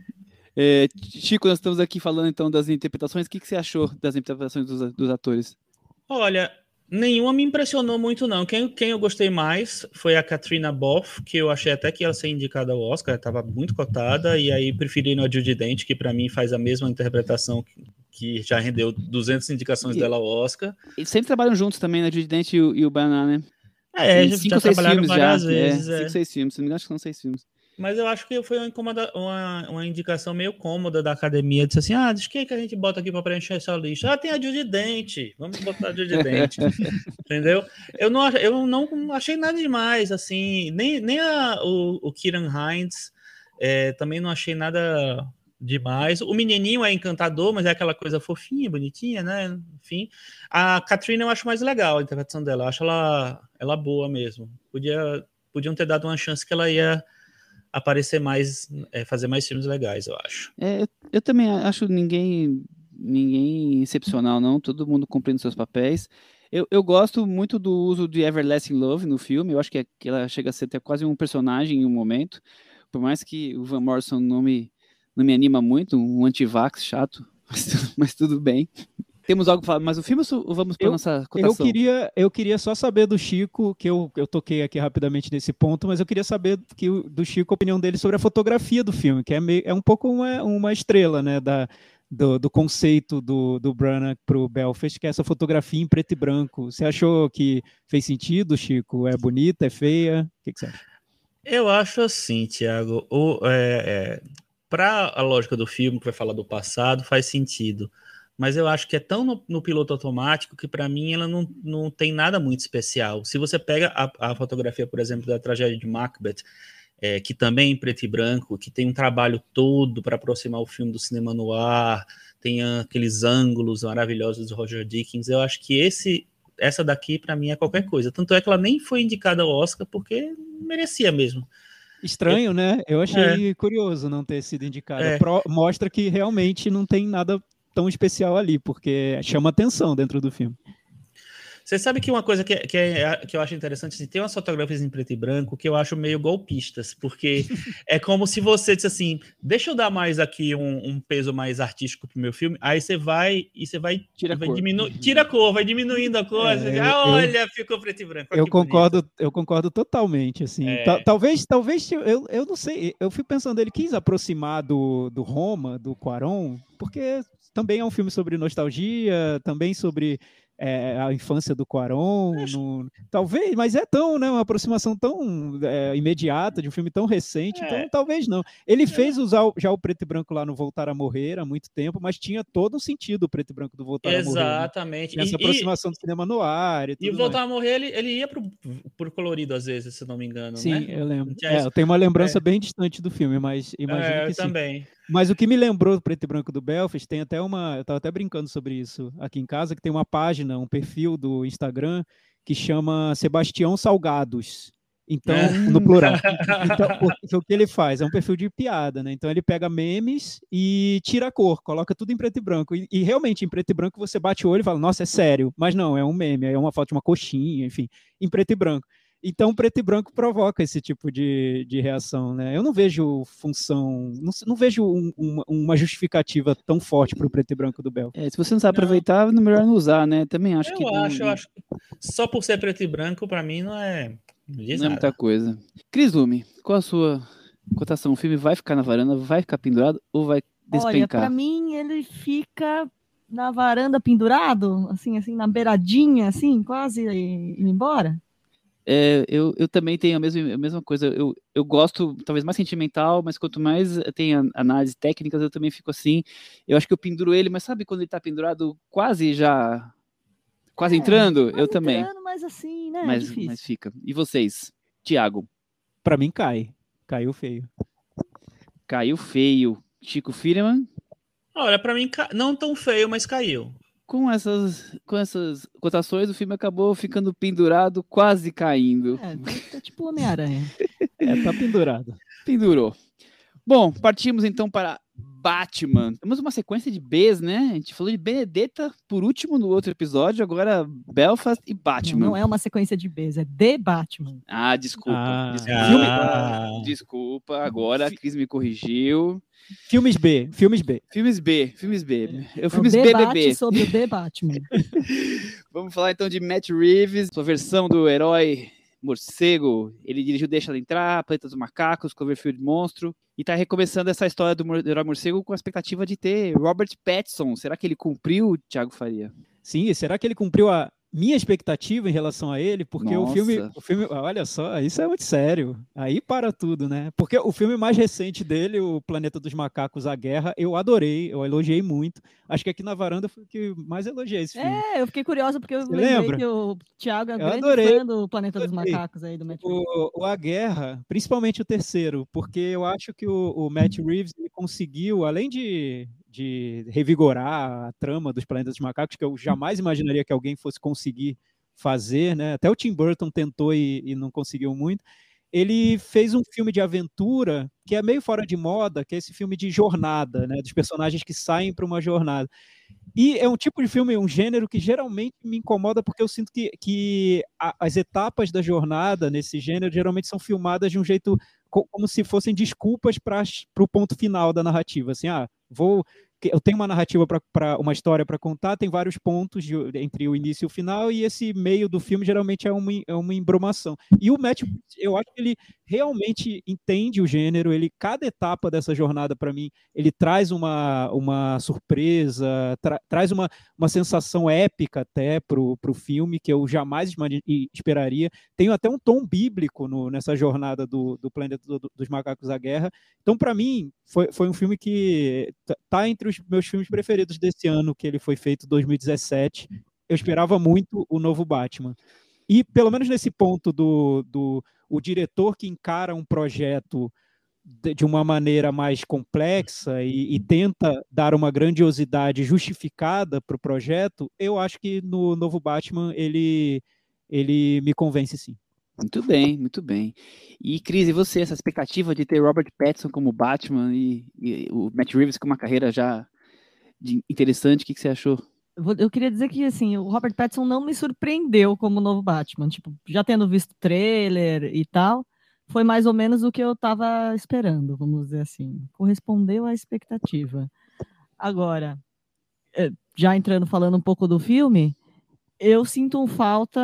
É, Chico, nós estamos aqui falando então das interpretações. O que, que você achou das interpretações dos, dos atores? Olha, Nenhuma me impressionou muito, não. Quem, quem eu gostei mais foi a Katrina Boff, que eu achei até que ela ser indicada ao Oscar, estava muito cotada, e aí preferi no Judy Dent, que para mim faz a mesma interpretação que, já rendeu 200 indicações e, dela ao Oscar. E sempre trabalham juntos também, né? Judy Dent e o, e o Banana, né? É, já, cinco, já trabalharam várias já, é, vezes. É, Cinco, seis filmes, se não me engano, acho que são seis filmes. Mas eu acho que foi uma, incomoda, uma, uma indicação meio cômoda da academia. Disse assim: ah, diz quem que a gente bota aqui para preencher essa lista? Ah, tem a Judy Dente. Vamos botar a Judy Dente. Entendeu? Eu não, eu não achei nada demais, assim. Nem, nem a, o, o Kieran Hines. É, também não achei nada demais. O menininho é encantador, mas é aquela coisa fofinha, bonitinha, né? Enfim. A Katrina eu acho mais legal a interpretação dela. Eu acho ela, ela boa mesmo. Podia, podiam ter dado uma chance que ela ia aparecer mais, é, fazer mais filmes legais, eu acho. É, eu também acho ninguém ninguém excepcional, não. Todo mundo cumprindo seus papéis. Eu, eu gosto muito do uso de Everlasting Love no filme. Eu acho que, é, que ela chega a ser até quase um personagem em um momento. Por mais que o Van Morrison não me, não me anima muito, um antivax chato, mas, mas tudo bem. Temos algo para falar, mas o filme ou vamos para nossa cotação? Eu queria, eu queria só saber do Chico, que eu, eu toquei aqui rapidamente nesse ponto, mas eu queria saber que, do Chico a opinião dele sobre a fotografia do filme, que é, meio, é um pouco uma, uma estrela, né, da, do, do conceito do, do Branagh para o Belfast, que é essa fotografia em preto e branco. Você achou que fez sentido, Chico? É bonita, é feia? O que, que você acha? Eu acho assim, Tiago, é, é, para a lógica do filme, que vai falar do passado, faz sentido mas eu acho que é tão no, no piloto automático que para mim ela não, não tem nada muito especial. Se você pega a, a fotografia, por exemplo, da tragédia de Macbeth, é, que também é em preto e branco, que tem um trabalho todo para aproximar o filme do cinema no ar, tem aqueles ângulos maravilhosos do Roger Dickens, eu acho que esse essa daqui para mim é qualquer coisa. Tanto é que ela nem foi indicada ao Oscar porque merecia mesmo. Estranho, né? Eu achei é. curioso não ter sido indicada. É. Pro, mostra que realmente não tem nada tão especial ali, porque chama atenção dentro do filme. Você sabe que uma coisa que, que, é, que eu acho interessante, assim, tem umas fotografias em preto e branco que eu acho meio golpistas, porque é como se você disse assim, deixa eu dar mais aqui um, um peso mais artístico pro meu filme, aí você vai e você vai, tira, vai cor. Diminu tira a cor, vai diminuindo a cor, é, ah, olha, eu, ficou preto e branco. Eu concordo, bonito. eu concordo totalmente, assim, é. talvez, talvez, eu, eu não sei, eu fico pensando, ele quis aproximar do, do Roma, do Quaron, porque também é um filme sobre nostalgia, também sobre é, a infância do Quaron, no, talvez, mas é tão, né, uma aproximação tão é, imediata de um filme tão recente, então é. então talvez não. Ele fez usar já o preto e branco lá no Voltar a Morrer há muito tempo, mas tinha todo um sentido o preto e branco do Voltar Exatamente. a Morrer. Exatamente. Né? Essa aproximação do cinema no ar. E, e o Voltar mais. a Morrer, ele, ele ia pro, pro colorido às vezes, se não me engano, Sim, né? eu lembro. É, eu tenho uma lembrança é. bem distante do filme, mas imagino é, que eu sim. também. Mas o que me lembrou do preto e branco do Belfast, tem até uma. Eu estava até brincando sobre isso aqui em casa, que tem uma página, um perfil do Instagram que chama Sebastião Salgados. Então, é. no plural. Então, o, que ele faz? É um perfil de piada, né? Então ele pega memes e tira a cor, coloca tudo em preto e branco. E, e, realmente, em preto e branco, você bate o olho e fala, nossa, é sério. Mas não, é um meme, é uma foto de uma coxinha, enfim, em preto e branco. Então, preto e branco provoca esse tipo de, de reação, né? Eu não vejo função, não, não vejo um, uma, uma, justificativa tão forte para o preto e branco do Bel. É, se você não sabe aproveitar, não. melhor não usar, né? Também acho eu que. Acho, eu acho que só por ser preto e branco, para mim, não é. Não, não é muita coisa. Cris Lume, qual a sua cotação? O filme vai ficar na varanda, vai ficar pendurado ou vai despencar? Olha, para mim, ele fica na varanda pendurado, assim, assim, na beiradinha, assim, quase indo embora. É, eu, eu também tenho a mesma, a mesma coisa. Eu, eu gosto, talvez mais sentimental, mas quanto mais tem análises técnicas, eu também fico assim. Eu acho que eu penduro ele, mas sabe quando ele tá pendurado quase já. Quase é, entrando? Quase eu também. Entrando, mas assim, né? Mas, é mas fica. E vocês? Tiago? Para mim, cai. Caiu feio. Caiu feio. Chico Firman? Olha, para mim, não tão feio, mas caiu com essas, com essas cotações, o filme acabou ficando pendurado, quase caindo. É, tá, tá tipo Homem-Aranha. é, tá pendurado. Pendurou. Bom, partimos então para Batman. Temos uma sequência de Bs, né? A gente falou de Benedetta por último no outro episódio, agora Belfast e Batman. Não, não é uma sequência de Bs, é The Batman. Ah, desculpa. Ah, desculpa. Ah. desculpa, agora a Cris me corrigiu. Filmes B, filmes B. Filmes B, filmes B. Eu filmes o BBB. sobre o The Batman. Vamos falar então de Matt Reeves, sua versão do herói morcego. Ele dirigiu Deixa Ela Entrar, Planeta dos Macacos, Cloverfield Monstro. E tá recomeçando essa história do herói morcego com a expectativa de ter Robert Pattinson. Será que ele cumpriu, Thiago Faria? Sim, será que ele cumpriu a, minha expectativa em relação a ele, porque o filme, o filme, olha só, isso é muito sério. Aí para tudo, né? Porque o filme mais recente dele, o Planeta dos Macacos, A Guerra, eu adorei, eu elogiei muito. Acho que aqui na varanda foi o que mais elogiei esse filme. É, eu fiquei curiosa porque eu Você lembrei lembra? que o Thiago é eu grande adorei. fã do Planeta dos Macacos aí do Matt Reeves. O, o, A Guerra, principalmente o terceiro, porque eu acho que o, o Matt Reeves conseguiu, além de de revigorar a trama dos Planetas dos Macacos, que eu jamais imaginaria que alguém fosse conseguir fazer, né? Até o Tim Burton tentou e, e não conseguiu muito. ele fez um filme de aventura que é meio fora de moda, que é esse filme de jornada, né, dos personagens que saem para uma jornada. E é um tipo de filme, um gênero que geralmente me incomoda porque eu sinto que, que a, as etapas da jornada nesse gênero geralmente são filmadas de um jeito como se fossem desculpas para o ponto final da narrativa. Assim, ah, vou eu tenho uma narrativa para uma história para contar, tem vários pontos de, entre o início e o final, e esse meio do filme geralmente é uma, é uma embromação. E o Matt, eu acho que ele realmente entende o gênero, ele cada etapa dessa jornada para mim, ele traz uma, uma surpresa, tra, traz uma, uma sensação épica até para o filme que eu jamais esperaria. Tem até um tom bíblico no, nessa jornada do, do planeta do, dos macacos da guerra. Então, para mim, foi, foi um filme que tá entre os meus filmes preferidos desse ano, que ele foi feito em 2017. Eu esperava muito o novo Batman. E, pelo menos nesse ponto do, do o diretor que encara um projeto de, de uma maneira mais complexa e, e, tenta dar uma grandiosidade justificada para o projeto, eu acho que no novo Batman ele, ele me convence sim. Muito bem, muito bem. E Cris, e você, essa expectativa de ter Robert Pattinson como Batman e, e o Matt Reeves com uma carreira já interessante, o que, que você achou? Eu queria dizer que assim, o Robert Pattinson não me surpreendeu como novo Batman. Tipo, já tendo visto trailer e tal, foi mais ou menos o que eu estava esperando, vamos dizer assim. Correspondeu à expectativa. Agora, é, já entrando falando um pouco do filme, eu sinto falta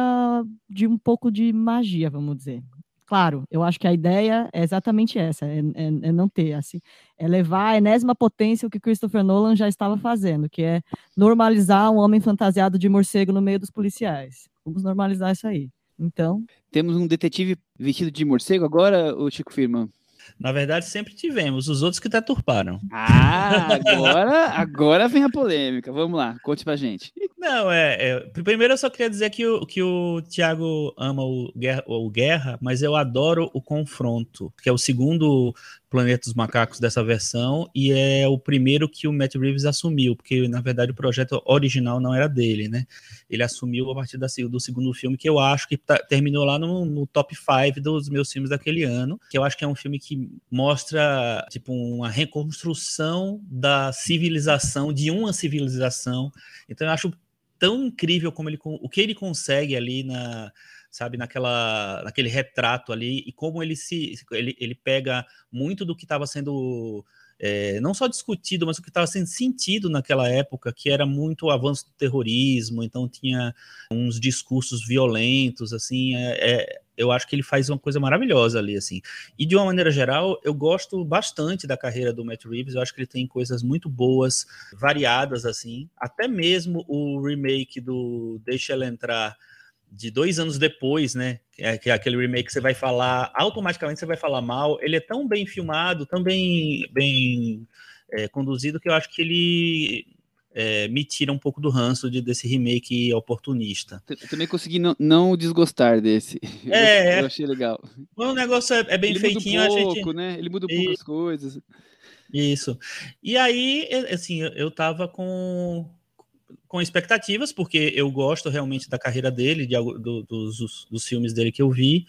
de um pouco de magia, vamos dizer. Claro, eu acho que a ideia é exatamente essa, é, é, é, não ter, assim, é levar a enésima potência o que Christopher Nolan já estava fazendo, que é normalizar um homem fantasiado de morcego no meio dos policiais. Vamos normalizar isso aí. Então. Temos um detetive vestido de morcego agora, o Chico Firma? Na verdade, sempre tivemos, os outros que deturparam. Ah, agora, agora vem a polêmica. Vamos lá, conte pra gente. Não, é, é, Primeiro eu só queria dizer que o, que o Thiago ama o Guerra, o Guerra, mas eu adoro o confronto, que é o segundo Planeta dos Macacos dessa versão, e é o primeiro que o Matt Reeves assumiu, porque na verdade o projeto original não era dele, né? Ele assumiu a partir da, do segundo filme, que eu acho que tá, terminou lá no, no top 5 dos meus filmes daquele ano, que eu acho que é um filme que mostra tipo uma reconstrução da civilização, de uma civilização. Então eu acho tão incrível como ele o que ele consegue ali na sabe, naquela, naquele retrato ali, e como ele se ele, ele pega muito do que estava sendo é, não só discutido, mas o que estava sendo sentido naquela época, que era muito o avanço do terrorismo, então tinha uns discursos violentos, assim, é, é, eu acho que ele faz uma coisa maravilhosa ali, assim. E de uma maneira geral, eu gosto bastante da carreira do Matt Reeves, eu acho que ele tem coisas muito boas, variadas, assim, até mesmo o remake do Deixa Ela Entrar, de dois anos depois, né? É, que é aquele remake que você vai falar, automaticamente você vai falar mal. Ele é tão bem filmado, tão bem, bem é, conduzido, que eu acho que ele é, me tira um pouco do ranço de, desse remake oportunista. Eu também consegui não, não desgostar desse. É, eu, achei legal. O negócio é, é bem ele feitinho. Muda um pouco, gente... né? Ele muda um pouco e... as coisas. Isso. E aí, assim, eu tava com com expectativas, porque eu gosto realmente da carreira dele, de, do, dos, dos filmes dele que eu vi.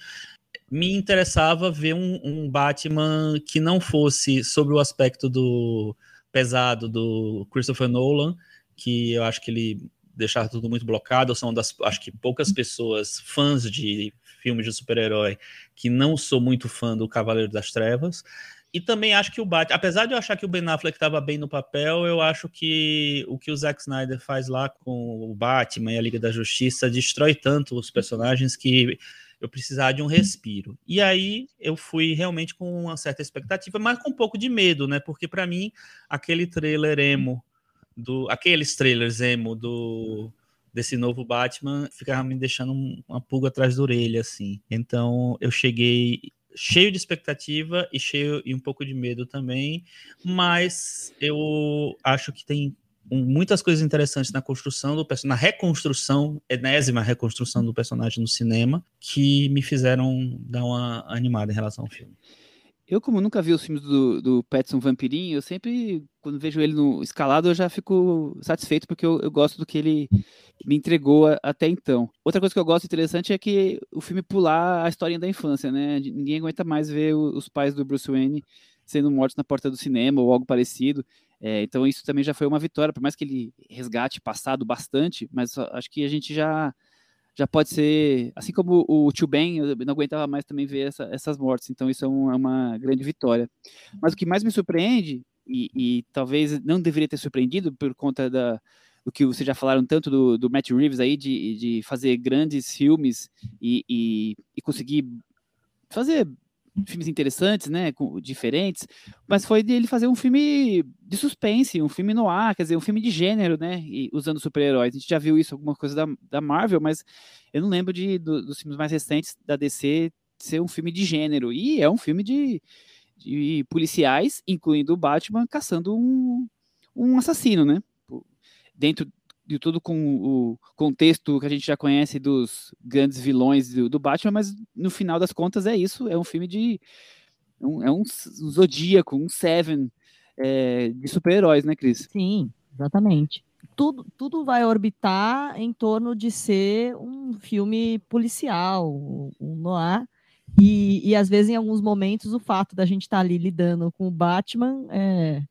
Me interessava ver um, um, Batman que não fosse sobre o aspecto do pesado do Christopher Nolan, que eu acho que ele deixava tudo muito blocado. Uma das, acho que poucas pessoas fãs de filmes de super-herói que não sou muito fã do Cavaleiro das Trevas. E também acho que o Batman, apesar de eu achar que o Ben Affleck estava bem no papel, eu acho que o que o Zack Snyder faz lá com o Batman e a Liga da Justiça destrói tanto os personagens que eu precisava de um respiro. E aí eu fui realmente com uma certa expectativa, mas com um pouco de medo, né? Porque para mim aquele trailer emo do aqueles trailers emo do desse novo Batman ficava me deixando uma pulga atrás da orelha assim. Então eu cheguei cheio de expectativa e cheio e um pouco de medo também, mas eu acho que tem muitas coisas interessantes na construção do personagem, na reconstrução, enésima reconstrução do personagem no cinema, que me fizeram dar uma animada em relação ao filme. Eu, como nunca vi os filmes do, do Petson Vampirinho, eu sempre, quando vejo ele no escalado, eu já fico satisfeito, porque eu, eu gosto do que ele me entregou a, até então. Outra coisa que eu gosto interessante é que o filme pular a historinha da infância, né? Ninguém aguenta mais ver o, os pais do Bruce Wayne sendo mortos na porta do cinema ou algo parecido. É, então isso também já foi uma vitória, por mais que ele resgate passado bastante, mas acho que a gente já já pode ser, assim como o Tio Ben, eu não aguentava mais também ver essa, essas mortes, então isso é, um, é, uma grande vitória. Mas o que mais me surpreende, e, e, talvez não deveria ter surpreendido por conta da, do que vocês já falaram tanto do, do Matt Reeves aí, de, de fazer grandes filmes e, e, e conseguir fazer filmes interessantes, né, diferentes, mas foi dele fazer um filme de suspense, um filme no ar, quer dizer, um filme de gênero, né, e, usando super-heróis. A gente já viu isso alguma coisa da, da Marvel, mas eu não lembro de do, dos filmes mais recentes da DC ser um filme de gênero. E é um filme de, de policiais, incluindo o Batman, caçando um, um assassino, né? Dentro de tudo com o contexto que a gente já conhece dos grandes vilões do, do, Batman, mas no final das contas é isso, é um filme de um, é um, um zodíaco, um Seven é, de super-heróis, né, Cris? Sim, exatamente. Tudo, tudo vai orbitar em torno de ser um filme policial, um noir, e, e às vezes em alguns momentos o fato da gente estar tá ali lidando com o Batman é,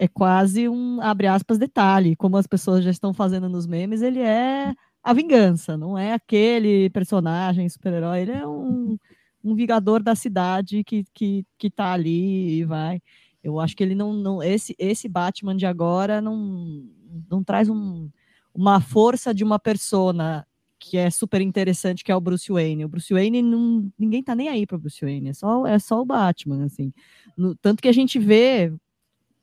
é quase um, abre aspas, detalhe, como as pessoas já estão fazendo nos memes, ele é a vingança, não é aquele personagem super-herói, ele é um, um vingador da cidade que, que, que tá ali e vai. Eu acho que ele não, não esse, esse Batman de agora não, não traz um, uma força de uma persona que é super interessante, que é o Bruce Wayne. O Bruce Wayne, não, ninguém tá nem aí para Bruce Wayne, é só, é só o Batman, assim. No, tanto que a gente vê,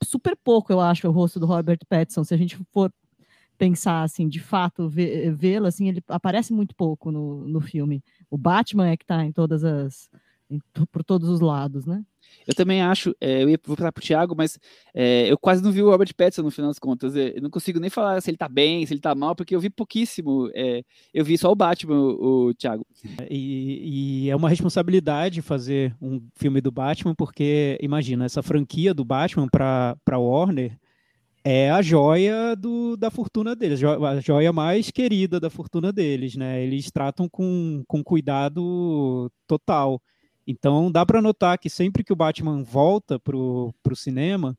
super pouco, eu acho, o rosto do Robert Pattinson. Se a gente for pensar, assim, de fato, vê-lo, assim, ele aparece muito pouco no, no filme. O Batman é que está em todas as... Por todos os lados, né? Eu também acho, é, eu ia vou para o Thiago, mas é, eu quase não vi o Robert Pattinson no final das contas. É, eu não consigo nem falar se ele tá bem, se ele tá mal, porque eu vi pouquíssimo. É, eu vi só o Batman, o, o Thiago. E, e, é uma responsabilidade fazer um filme do Batman, porque imagina, essa franquia do Batman para Warner é a joia do, da fortuna deles, a joia mais querida da fortuna deles, né? Eles tratam com, com cuidado total. Então dá para notar que sempre que o Batman volta para o cinema,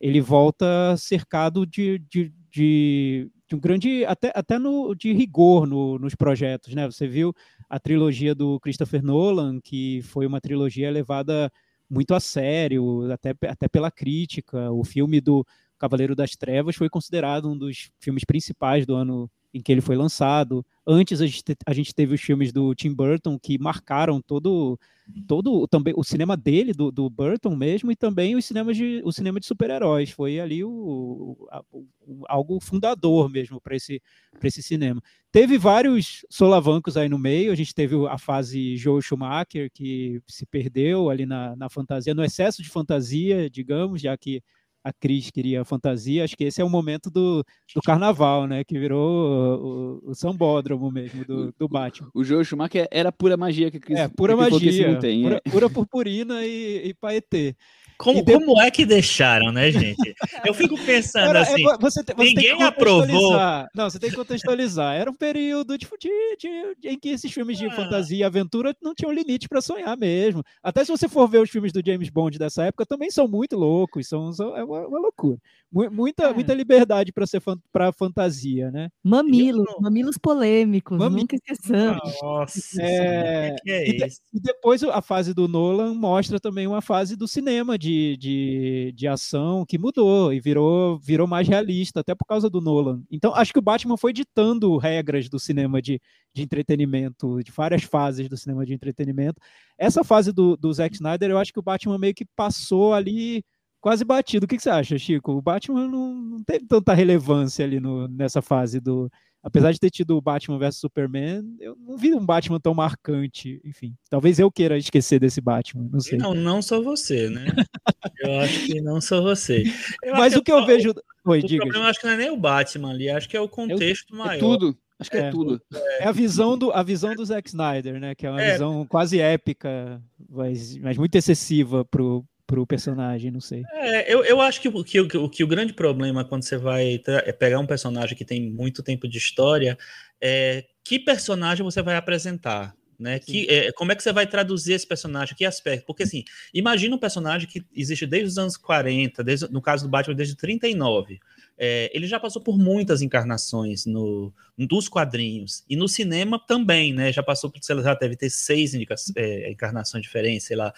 ele volta cercado de, de, de, de, um grande, até, até no, de rigor no, nos projetos. Né? Você viu a trilogia do Christopher Nolan, que foi uma trilogia levada muito a sério, até, até pela crítica. O filme do Cavaleiro das Trevas foi considerado um dos filmes principais do ano em que ele foi lançado. Antes a gente, a gente teve os filmes do Tim Burton que marcaram todo todo também o cinema dele do, do Burton mesmo e também os cinemas de o cinema de super-heróis. Foi ali o, o, o, algo fundador mesmo para esse para esse cinema. Teve vários solavancos aí no meio. A gente teve a fase Joe Schumacher que se perdeu ali na, na fantasia no excesso de fantasia digamos já que a Cris queria fantasia, acho que esse é o momento do, do carnaval, né? Que virou o, o sambódromo mesmo do, do Batman. O Joe Schumacher era pura magia que a Cris É, pura magia. Tem, pura, é. pura purpurina e, e paetê. Como, depois... como é que deixaram, né, gente? Eu fico pensando Era, é, assim, é, você, você ninguém aprovou. Não, você tem que contextualizar. Era um período de, de, de em que esses filmes de ah. fantasia e aventura não tinham limite para sonhar mesmo. Até se você for ver os filmes do James Bond dessa época, também são muito loucos, são, são é uma, uma loucura. Muita, é. muita liberdade para ser para fantasia, né? Mamilos, não... mamilos polêmicos, Mamilos. nunca esqueçamos. Nossa, é, que é e, e depois a fase do Nolan mostra também uma fase do cinema de de, de, de ação que mudou e virou, virou mais realista, até por causa do Nolan. Então, acho que o Batman foi ditando regras do cinema de, de entretenimento, de várias fases do cinema de entretenimento. Essa fase do, do Zack Snyder, eu acho que o Batman meio que passou ali quase batido. O que, que você acha, Chico? O Batman não, não teve tanta relevância ali no, nessa fase do, apesar de ter tido o Batman vs Superman, eu não vi um Batman tão marcante. Enfim, talvez eu queira esquecer desse Batman, não sei. Não, não sou você, né? eu acho que não sou você. Eu Mas o que eu, eu vejo. Oi, o diga. problema acho que não é nem o Batman ali, acho que é o contexto é, maior. É tudo. Acho que é, é tudo. É a visão do, a visão do Zack Snyder, né? Que é uma é. visão quase épica, mas, mas muito excessiva pro, pro personagem, não sei. É, eu, eu acho que, que, que, que o grande problema quando você vai é pegar um personagem que tem muito tempo de história é que personagem você vai apresentar né? Que, é, como é que você vai traduzir esse personagem? Que aspecto? Porque assim, imagina um personagem que existe desde os anos 40, desde, no caso do Batman, desde 39. É, ele já passou por muitas encarnações no, dos quadrinhos. E no cinema também, né? Já passou por, sei lá, deve ter seis é, encarnações diferentes, sei lá.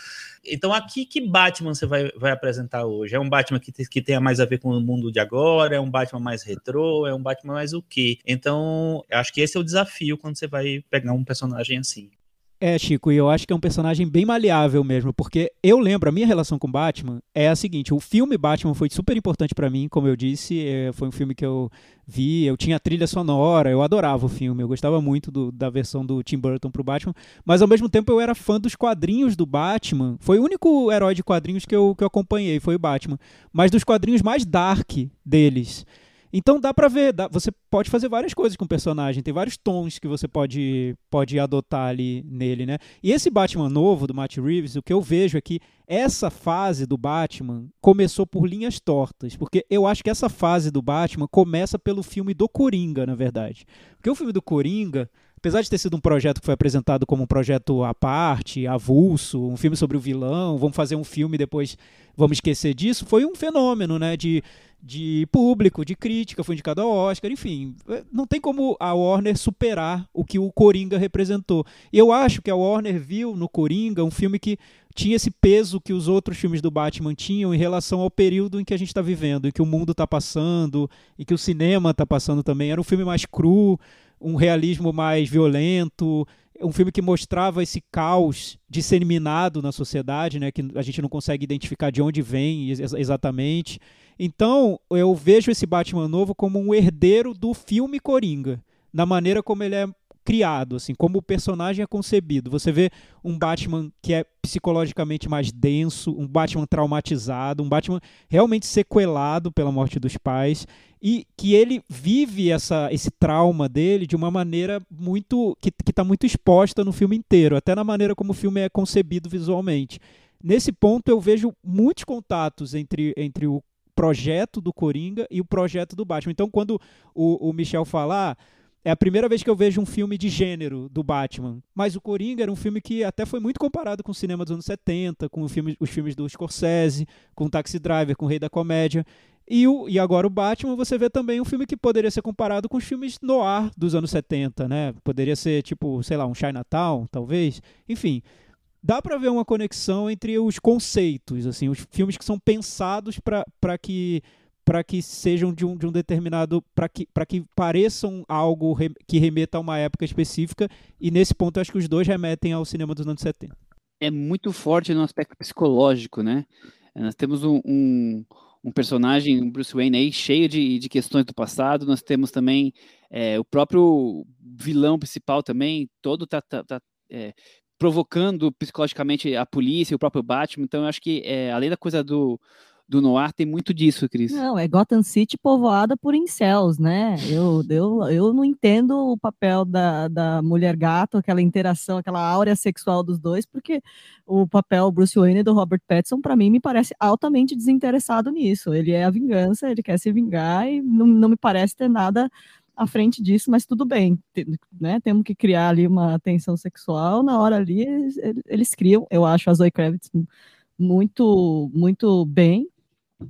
Então, aqui, que Batman você vai, vai apresentar hoje? É um Batman que, que tenha mais a ver com o mundo de agora? É um Batman mais retrô? É um Batman mais o quê? Então, acho que esse é o desafio quando você vai pegar um personagem assim. É, Chico, e eu acho que é um personagem bem maleável mesmo, porque eu lembro, a minha relação com Batman é a seguinte: o filme Batman foi super importante para mim, como eu disse, é, foi um filme que eu vi, eu tinha trilha sonora, eu adorava o filme, eu gostava muito do, da versão do Tim Burton pro Batman, mas ao mesmo tempo eu era fã dos quadrinhos do Batman. Foi o único herói de quadrinhos que eu, que eu acompanhei, foi o Batman, mas dos quadrinhos mais dark deles. Então dá para ver, dá, você pode fazer várias coisas com o personagem, tem vários tons que você pode, pode adotar ali nele, né? E esse Batman novo do Matt Reeves, o que eu vejo é que essa fase do Batman começou por linhas tortas, porque eu acho que essa fase do Batman começa pelo filme do Coringa, na verdade. Porque o filme do Coringa, apesar de ter sido um projeto que foi apresentado como um projeto à parte, avulso, um filme sobre o vilão, vamos fazer um filme depois vamos esquecer disso, foi um fenômeno, né, de de público, de crítica, foi indicado ao Oscar, enfim, é, não tem como a Warner superar o que o Coringa representou. Eu acho que a Warner viu no Coringa um filme que tinha esse peso que os outros filmes do Batman tinham em relação ao período em que a gente está vivendo, em que o mundo está passando, e que o cinema está passando também. Era um filme mais cru, um realismo mais violento, um filme que mostrava esse caos disseminado na sociedade, né, que a gente não consegue identificar de onde vem exatamente. Então, eu vejo esse Batman novo como um herdeiro do filme Coringa, na maneira como ele é criado, assim, como o personagem é concebido. Você vê um Batman que é psicologicamente mais denso, um Batman traumatizado, um Batman realmente sequelado pela morte dos pais e que ele vive essa, esse trauma dele de uma maneira muito que está muito exposta no filme inteiro, até na maneira como o filme é concebido visualmente. Nesse ponto eu vejo muitos contatos entre, entre o projeto do Coringa e o projeto do Batman. Então, quando o, o Michel falar. Ah, é a primeira vez que eu vejo um filme de gênero do Batman. Mas o Coringa era um filme que até foi muito comparado com o cinema dos anos 70, com filme, os filmes do Scorsese, com o Taxi Driver, com o Rei da Comédia. E, o, e agora o Batman, você vê também um filme que poderia ser comparado com os filmes noir dos anos 70, né? Poderia ser tipo, sei lá, um Chinatown, talvez. Enfim, dá para ver uma conexão entre os conceitos, assim, os filmes que são pensados para que para que sejam de um, de um determinado para que que pareçam algo re, que remeta a uma época específica e nesse ponto eu acho que os dois remetem ao cinema dos anos 70. É muito forte no aspecto psicológico, né? Nós temos um, um, um personagem, um Bruce Wayne aí cheio de, de questões do passado. Nós temos também é, o próprio vilão principal também, todo tá, tá, tá é, provocando psicologicamente a polícia, o próprio Batman. Então, eu acho que, é, além da coisa do, do Noir, tem muito disso, Cris. Não, é Gotham City povoada por incels, né? Eu, eu, eu não entendo o papel da, da mulher gato, aquela interação, aquela áurea sexual dos dois, porque o papel Bruce Wayne do Robert Pattinson, para mim, me parece altamente desinteressado nisso. Ele é a vingança, ele quer se vingar e não, não me parece ter nada à frente disso, mas tudo bem, né? Temos que criar ali uma tensão sexual, na hora ali eles, eles criam, eu acho a Zoe Kravitz muito, muito bem,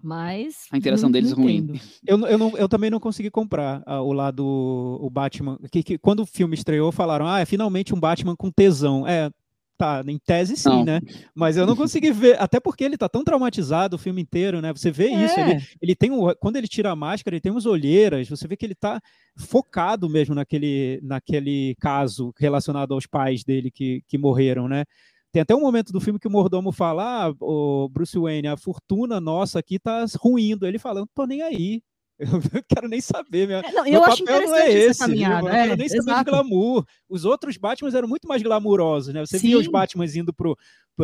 mas a interação não, deles é ruim. Eu, eu, não, eu também não consegui comprar uh, o lado o Batman. Que, que, quando o filme estreou, falaram: ah, é finalmente um Batman com tesão. É, tá, em tese sim, não. né? Mas eu não consegui ver, até porque ele tá tão traumatizado o filme inteiro, né? Você vê é. isso, ele, ele tem um, quando ele tira a máscara, ele tem umas olheiras, você vê que ele tá focado mesmo naquele, naquele caso relacionado aos pais dele que, que morreram, né? Tem até um momento do filme que o mordomo fala: ah, o Bruce Wayne, a fortuna nossa aqui tá ruindo. Ele fala: não tô nem aí. Eu não quero nem saber. Minha, É, não, meu eu acho papel não é interessante essa esse. caminhada, Eu não quero é, nem saber de exato. glamour. Os outros Batmans eram muito mais glamurosos, né? Você via os Sim. Batmans indo pro.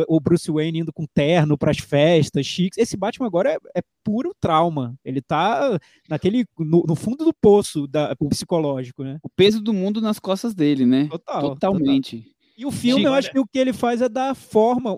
O Bruce Wayne indo com terno para as festas, chiques. Esse Batman agora é, é puro trauma. Ele tá naquele. No, no fundo do poço da, psicológico, né? O peso do mundo nas costas dele, né? Total. total. E o filme, eu Olha- acho que o que ele faz é dar forma.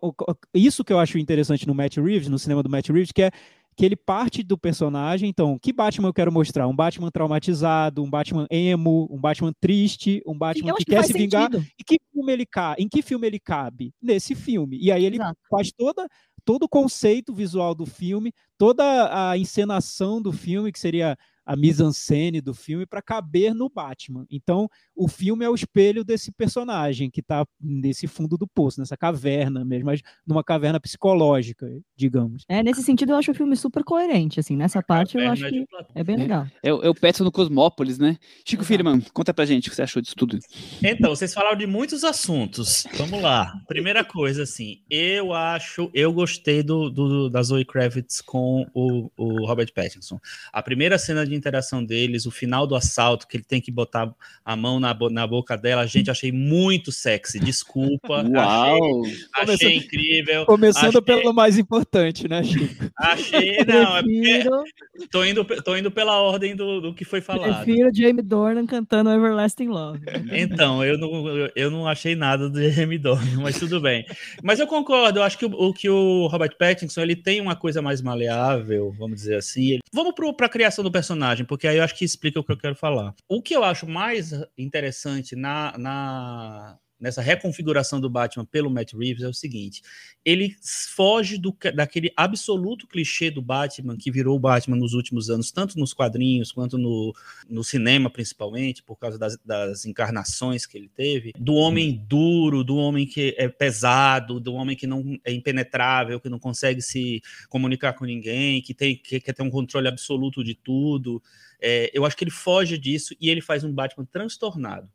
Isso que eu acho interessante no Matt Reeves, no cinema do Matt Reeves, que é que ele parte do personagem. Então, que Batman eu quero mostrar? Um Batman traumatizado, um Batman emo, um Batman triste, um Batman que que quer se vingar. E que filme ele ca... em que filme ele cabe? Nesse filme. E aí ele Exato. faz toda todo o conceito visual do filme, toda a encenação do filme, que seria a mise-en-scène do filme, para caber no Batman. Então, o filme é o espelho desse personagem que está nesse fundo do poço, nessa caverna mesmo, mas numa caverna psicológica, digamos. É, nesse sentido, eu acho o filme super coerente, assim, nessa parte eu acho que é bem legal. É, o- é o Petson no Cosmópolis, né? Chico. Firman, conta pra gente o que você achou disso tudo. Então, vocês falaram de muitos assuntos. Vamos lá. Primeira coisa, assim, eu acho, eu gostei do, do- da Zoe Kravitz com o, o Robert Pattinson. A primeira cena de interação deles, o final do assalto, que ele tem que botar a mão na, bo- na boca dela, gente, achei muito sexy. Desculpa. Uau! Achei, achei incrível. Começando Achei- pelo mais importante, né, Chico? Achei, não, é porque Prefiro, tô indo, tô indo pela ordem do, do que foi falado. prefiro Jamie Dornan cantando Everlasting Love. Então, eu não, eu- não achei nada do Jeremy Dornan, mas tudo bem. Mas eu concordo, eu acho que o, o que o Robert Pattinson ele tem uma coisa mais maleável, vamos dizer assim. Ele- Vamos para a criação do personagem, porque aí eu acho que explica o que eu quero falar. O que eu acho mais interessante na, na- nessa reconfiguração do Batman pelo Matt Reeves é o seguinte: ele foge do, daquele absoluto clichê do Batman que virou o Batman nos últimos anos, tanto nos quadrinhos quanto no, no cinema, principalmente, por causa das, das encarnações que ele teve, do homem duro, do homem que é pesado, do homem que não é impenetrável, que não consegue se comunicar com ninguém, que, tem, que quer ter um controle absoluto de tudo. É, eu acho que ele foge disso e ele faz um Batman transtornado.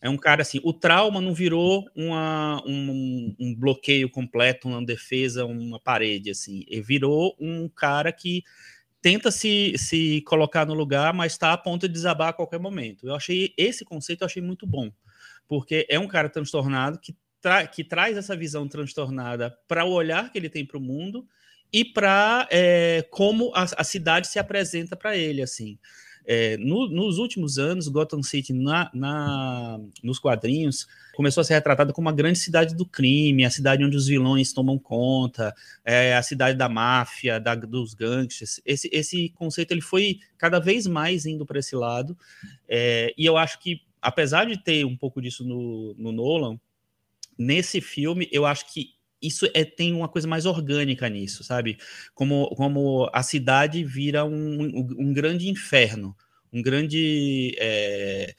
É um cara assim, o trauma não virou uma, um, um bloqueio completo, uma defesa, uma parede, assim. Ele virou um cara que tenta se, se colocar no lugar, mas está a ponto de desabar a qualquer momento. Eu achei esse conceito eu achei muito bom, porque é um cara transtornado que, tra que traz essa visão transtornada para o olhar que ele tem para o mundo e para é, como a, a cidade se apresenta para ele, assim. É, no, nos últimos anos, Gotham City, na, na, nos quadrinhos, começou a ser retratada como uma grande cidade do crime, a cidade onde os vilões tomam conta, é, a cidade da máfia, da, dos gangsters. Esse, esse conceito ele foi cada vez mais indo para esse lado, é, e eu acho que, apesar de ter um pouco disso no, no Nolan, nesse filme, eu acho que isso é, tem uma coisa mais orgânica nisso, sabe? Como, como a cidade vira um, um, grande inferno, um grande é,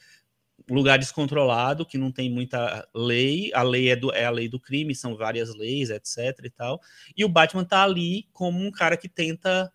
lugar descontrolado que não tem muita lei. A lei é, do, é a lei do crime, são várias leis, etc. e tal. E o Batman tá ali como um cara que tenta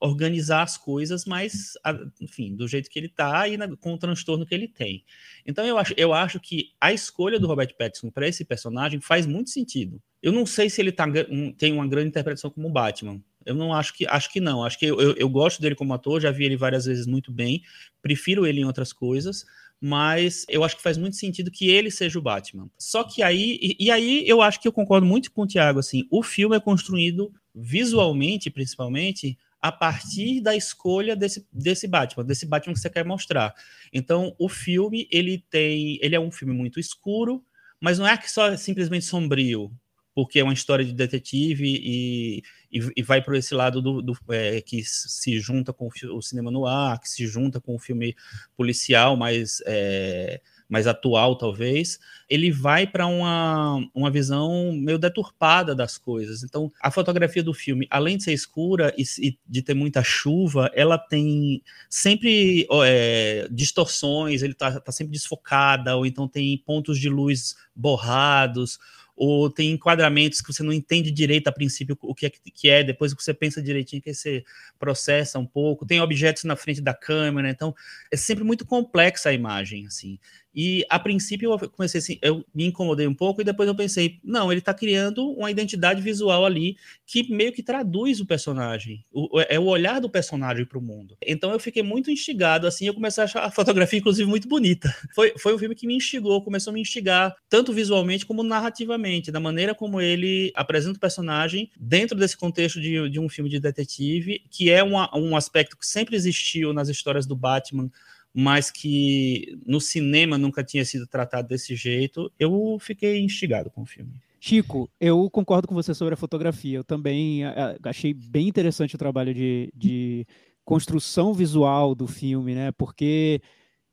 organizar as coisas, mas, enfim, do jeito que ele tá e na, com o transtorno que ele tem. Então eu acho, eu acho que a escolha do Robert Pattinson para esse personagem faz muito sentido. Eu não sei se ele tá, um, tem uma grande interpretação como Batman. Eu não acho que acho que não. Acho que eu, eu, eu, gosto dele como ator, já vi ele várias vezes muito bem. Prefiro ele em outras coisas, mas eu acho que faz muito sentido que ele seja o Batman. Só que aí e, e aí eu acho que eu concordo muito com o Thiago assim. O filme é construído visualmente, principalmente, a partir da escolha desse, desse Batman, desse Batman que você quer mostrar. Então, o filme ele tem, ele é um filme muito escuro, mas não é que só simplesmente sombrio porque é uma história de detetive e, e, e vai para esse lado do, do é, que se junta com o, cinema no ar, que se junta com o filme policial mais, é, mais atual, talvez. Ele vai para uma, uma visão meio deturpada das coisas. Então, a fotografia do filme, além de ser escura e, e de ter muita chuva, ela tem sempre é, distorções, ele está tá sempre desfocada, ou então tem pontos de luz borrados ou tem enquadramentos que você não entende direito a princípio o que é, que é, depois que você pensa direitinho que você processa um pouco, tem objetos na frente da câmera, então é sempre muito complexa a imagem, assim. E a princípio eu comecei assim, eu me incomodei um pouco e depois eu pensei, não, ele está criando uma identidade visual ali que meio que traduz o personagem, o, é o olhar do personagem para o mundo. Então eu fiquei muito instigado assim, eu comecei a achar a fotografia inclusive muito bonita. Foi, foi um filme que me instigou, começou a me instigar tanto visualmente como narrativamente, da maneira como ele apresenta o personagem dentro desse contexto de, de um filme de detetive, que é uma, um aspecto que sempre existiu nas histórias do Batman mas que no cinema nunca tinha sido tratado desse jeito, eu fiquei instigado com o filme. Chico, eu concordo com você sobre a fotografia. Eu também achei bem interessante o trabalho de, de construção visual do filme, né? Porque.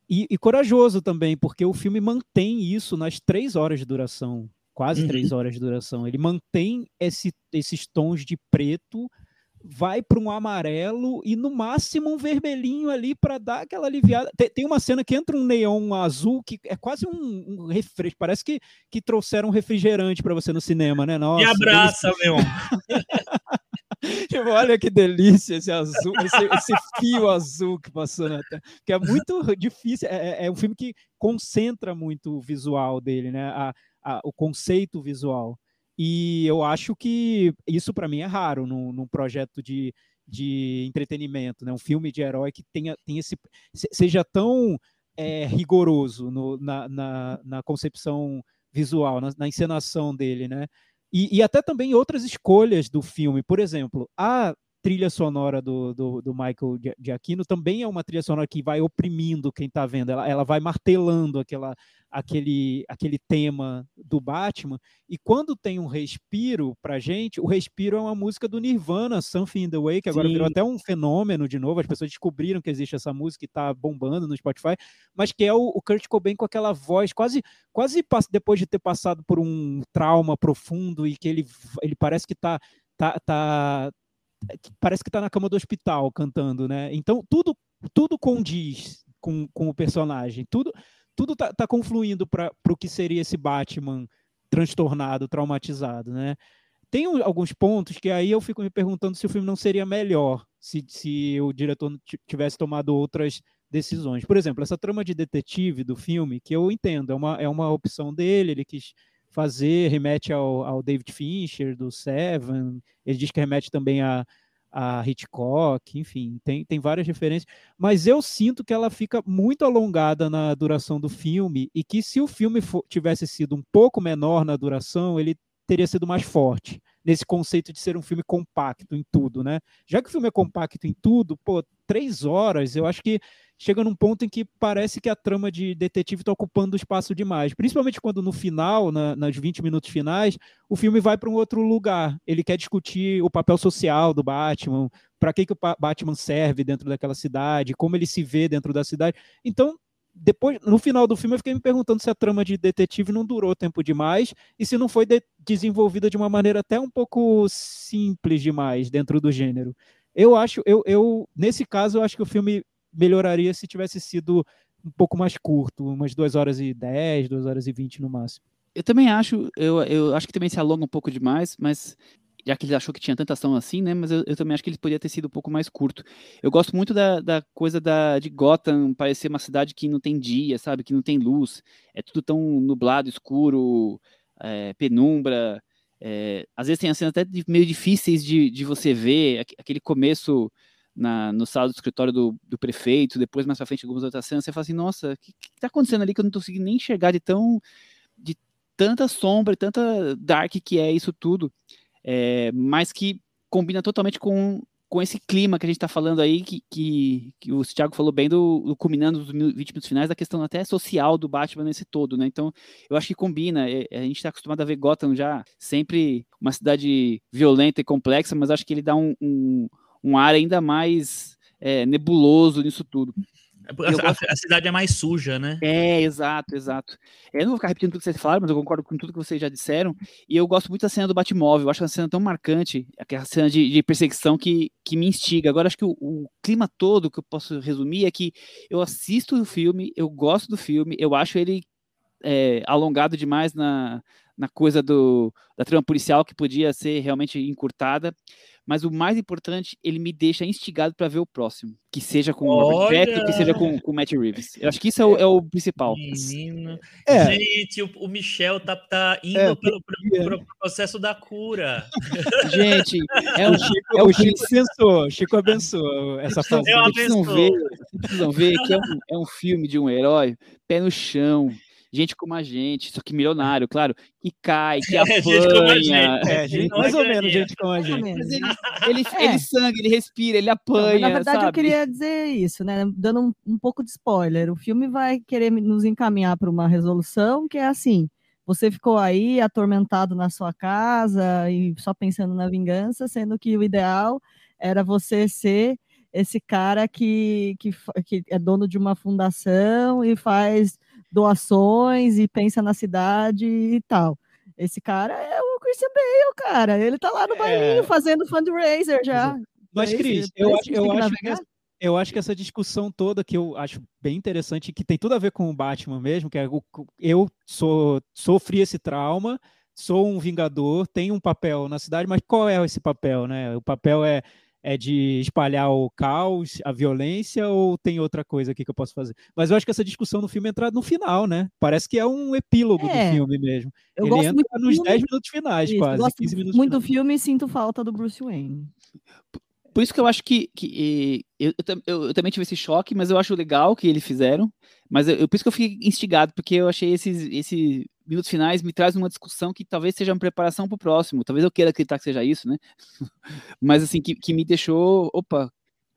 E, e, corajoso também, porque o filme mantém isso nas três horas de duração, quase uhum. três horas de duração. Ele mantém esse, esses tons de preto vai para um amarelo e no máximo um vermelhinho ali para dar aquela aliviada. Tem, tem, uma cena que entra um neon azul que é quase um, um refresco, parece que, que trouxeram um refrigerante para você no cinema, né? Nossa, Me abraça, meu. tipo, olha que delícia esse azul, esse, esse, fio azul que passou na tela. Que é muito difícil, é, é, é um filme que concentra muito o visual dele, né? A, a, o conceito visual. E eu acho que isso para mim é raro num, num projeto de, de entretenimento, né? Um filme de herói que tenha, tenha esse, seja tão é, rigoroso no, na, na, na, concepção visual, na, na, encenação dele, né? E, e até também outras escolhas do filme. Por exemplo, a trilha sonora do, do, do Michael Giacchino também é uma trilha sonora que vai oprimindo quem está vendo, ela, ela vai martelando aquela, aquele, aquele tema do Batman, e quando tem um respiro pra gente, o respiro é uma música do Nirvana, Something in the Way, que agora Sim. virou até um fenômeno de novo, as pessoas descobriram que existe essa música e está bombando no Spotify, mas que é o, o Kurt Cobain com aquela voz quase, quase depois de ter passado por um trauma profundo e que ele, ele parece que está tá, tá, parece que está na cama do hospital cantando, né? Então tudo tudo condiz com, com o personagem, tudo tudo tá, tá confluindo para o que seria esse Batman transtornado, traumatizado, né? Tem alguns pontos que aí eu fico me perguntando se o filme não seria melhor se, se o diretor tivesse tomado outras decisões. Por exemplo, essa trama de detetive do filme, que eu entendo, é uma, é uma opção dele, ele quis fazer, remete ao, ao David Fincher, do Seven, ele diz que remete também a, a Hitchcock, enfim, tem, tem várias referências, mas eu sinto que ela fica muito alongada na duração do filme e que se o filme for, tivesse sido um pouco menor na duração, ele teria sido mais forte nesse conceito de ser um filme compacto em tudo, né? Já que o filme é compacto em tudo, pô, três horas, eu acho que chega num ponto em que parece que a trama de detetive está ocupando espaço demais. Principalmente quando no final, na, nas 20 minutos finais, o filme vai para um outro lugar. Ele quer discutir o papel social do Batman, para que, que o Batman serve dentro daquela cidade, como ele se vê dentro da cidade. Então, depois, no final do filme, eu fiquei me perguntando se a trama de detetive não durou tempo demais e se não foi de desenvolvida de uma maneira até um pouco simples demais dentro do gênero. Eu acho, eu, eu nesse caso, eu acho que o filme melhoraria se tivesse sido um pouco mais curto, umas 2 horas e 10, 2 horas e 20 no máximo. Eu também acho, eu, eu acho que também se alonga um pouco demais, mas já que ele achou que tinha tanta ação assim, né? Mas eu, eu, também acho que ele poderia ter sido um pouco mais curto. Eu gosto muito da, da coisa da, de Gotham parecer uma cidade que não tem dia, sabe? Que não tem luz. É tudo tão nublado, escuro, é, penumbra. É, às vezes tem cenas até meio difíceis de, de você ver, aquele começo na, no sala do escritório do, do, prefeito, depois mais pra frente algumas outras cenas, você fala assim, nossa, o que, que tá acontecendo ali que eu não tô conseguindo nem enxergar de tão de tanta sombra, tanta dark que é isso tudo, é, mas que combina totalmente com, com esse clima que a gente está falando aí, que, que, que, o Thiago falou bem do, do culminando dos 20 minutos finais, da questão até social do Batman nesse todo, né? Então, eu acho que combina. É, a gente está acostumado a ver Gotham já sempre uma cidade violenta e complexa, mas acho que ele dá um, um um ar ainda mais é, nebuloso nisso tudo. A, a, cidade é mais suja, né? É, exato, exato. Eu não vou ficar repetindo tudo que vocês falaram, mas eu concordo com tudo que vocês já disseram. E eu gosto muito da cena do Batmóvel. Eu acho uma cena tão marcante, aquela cena de, de perseguição que, que me instiga. Agora, acho que o, o, clima todo que eu posso resumir é que eu assisto o filme, eu gosto do filme, eu acho ele é, alongado demais na, na coisa do, da trama policial que podia ser realmente encurtada mas o mais importante, ele me deixa instigado para ver o próximo. Que seja com o Robert Pattinson, que seja com, com o Matt Reeves. Eu acho que isso é o, é o principal. Menino. É. Gente, o, o Michel tá, tá indo É, pelo, pelo- pelo processo da cura. Gente, é O Chico, é o Chico abençoou, o Chico abençoou essa fase. Eu Vocês precisam ver, vocês precisam ver que é um, é um filme de um herói, pé no chão, gente como a gente, só que milionário, claro, que cai, que É, gente como a apanha. gente. É, gente, mais ou menos gente como a Mais ou gente. menos. Mas ele, ele, É. ele sangra, ele respira, ele Não, apanha. na verdade, eu sabe? queria dizer isso, né? Dando um, um pouco de spoiler. O filme vai querer nos encaminhar para uma resolução que é assim: você ficou aí atormentado na sua casa e só pensando na vingança, sendo que o ideal era você ser esse cara que, que, que é dono de uma fundação e faz doações e pensa na cidade e tal. Esse cara é o Christian Bale, cara. Ele tá lá no bailinho É. fazendo fundraiser já. Mas, É Cris, eu é isso acho, que eu, que acho que navegar? essa, eu acho que essa discussão toda que eu acho bem interessante, que tem tudo a ver com o Batman mesmo, que é o, eu sou, sofri esse trauma, sou um vingador, tenho um papel na cidade, mas qual é esse papel, né? O papel é, é de espalhar o caos, a violência, ou tem outra coisa aqui que eu posso fazer? Mas eu acho que essa discussão no filme entra no final, né? Parece que é um epílogo É. do filme mesmo. Eu Ele gosto entra muito nos filme, 10 minutos finais, isso, eu quase, gosto 15 minutos muito do filme e sinto falta do Bruce Wayne. Por isso que eu acho que, que eu, eu eu- também tive esse choque, mas eu acho legal que eles fizeram. Mas eu, eu- por isso que eu fiquei instigado, porque eu achei esses, esses minutos finais me traz uma discussão que talvez seja uma preparação para o próximo. Talvez eu queira acreditar que seja isso, né? mas assim, que, que me deixou. Opa,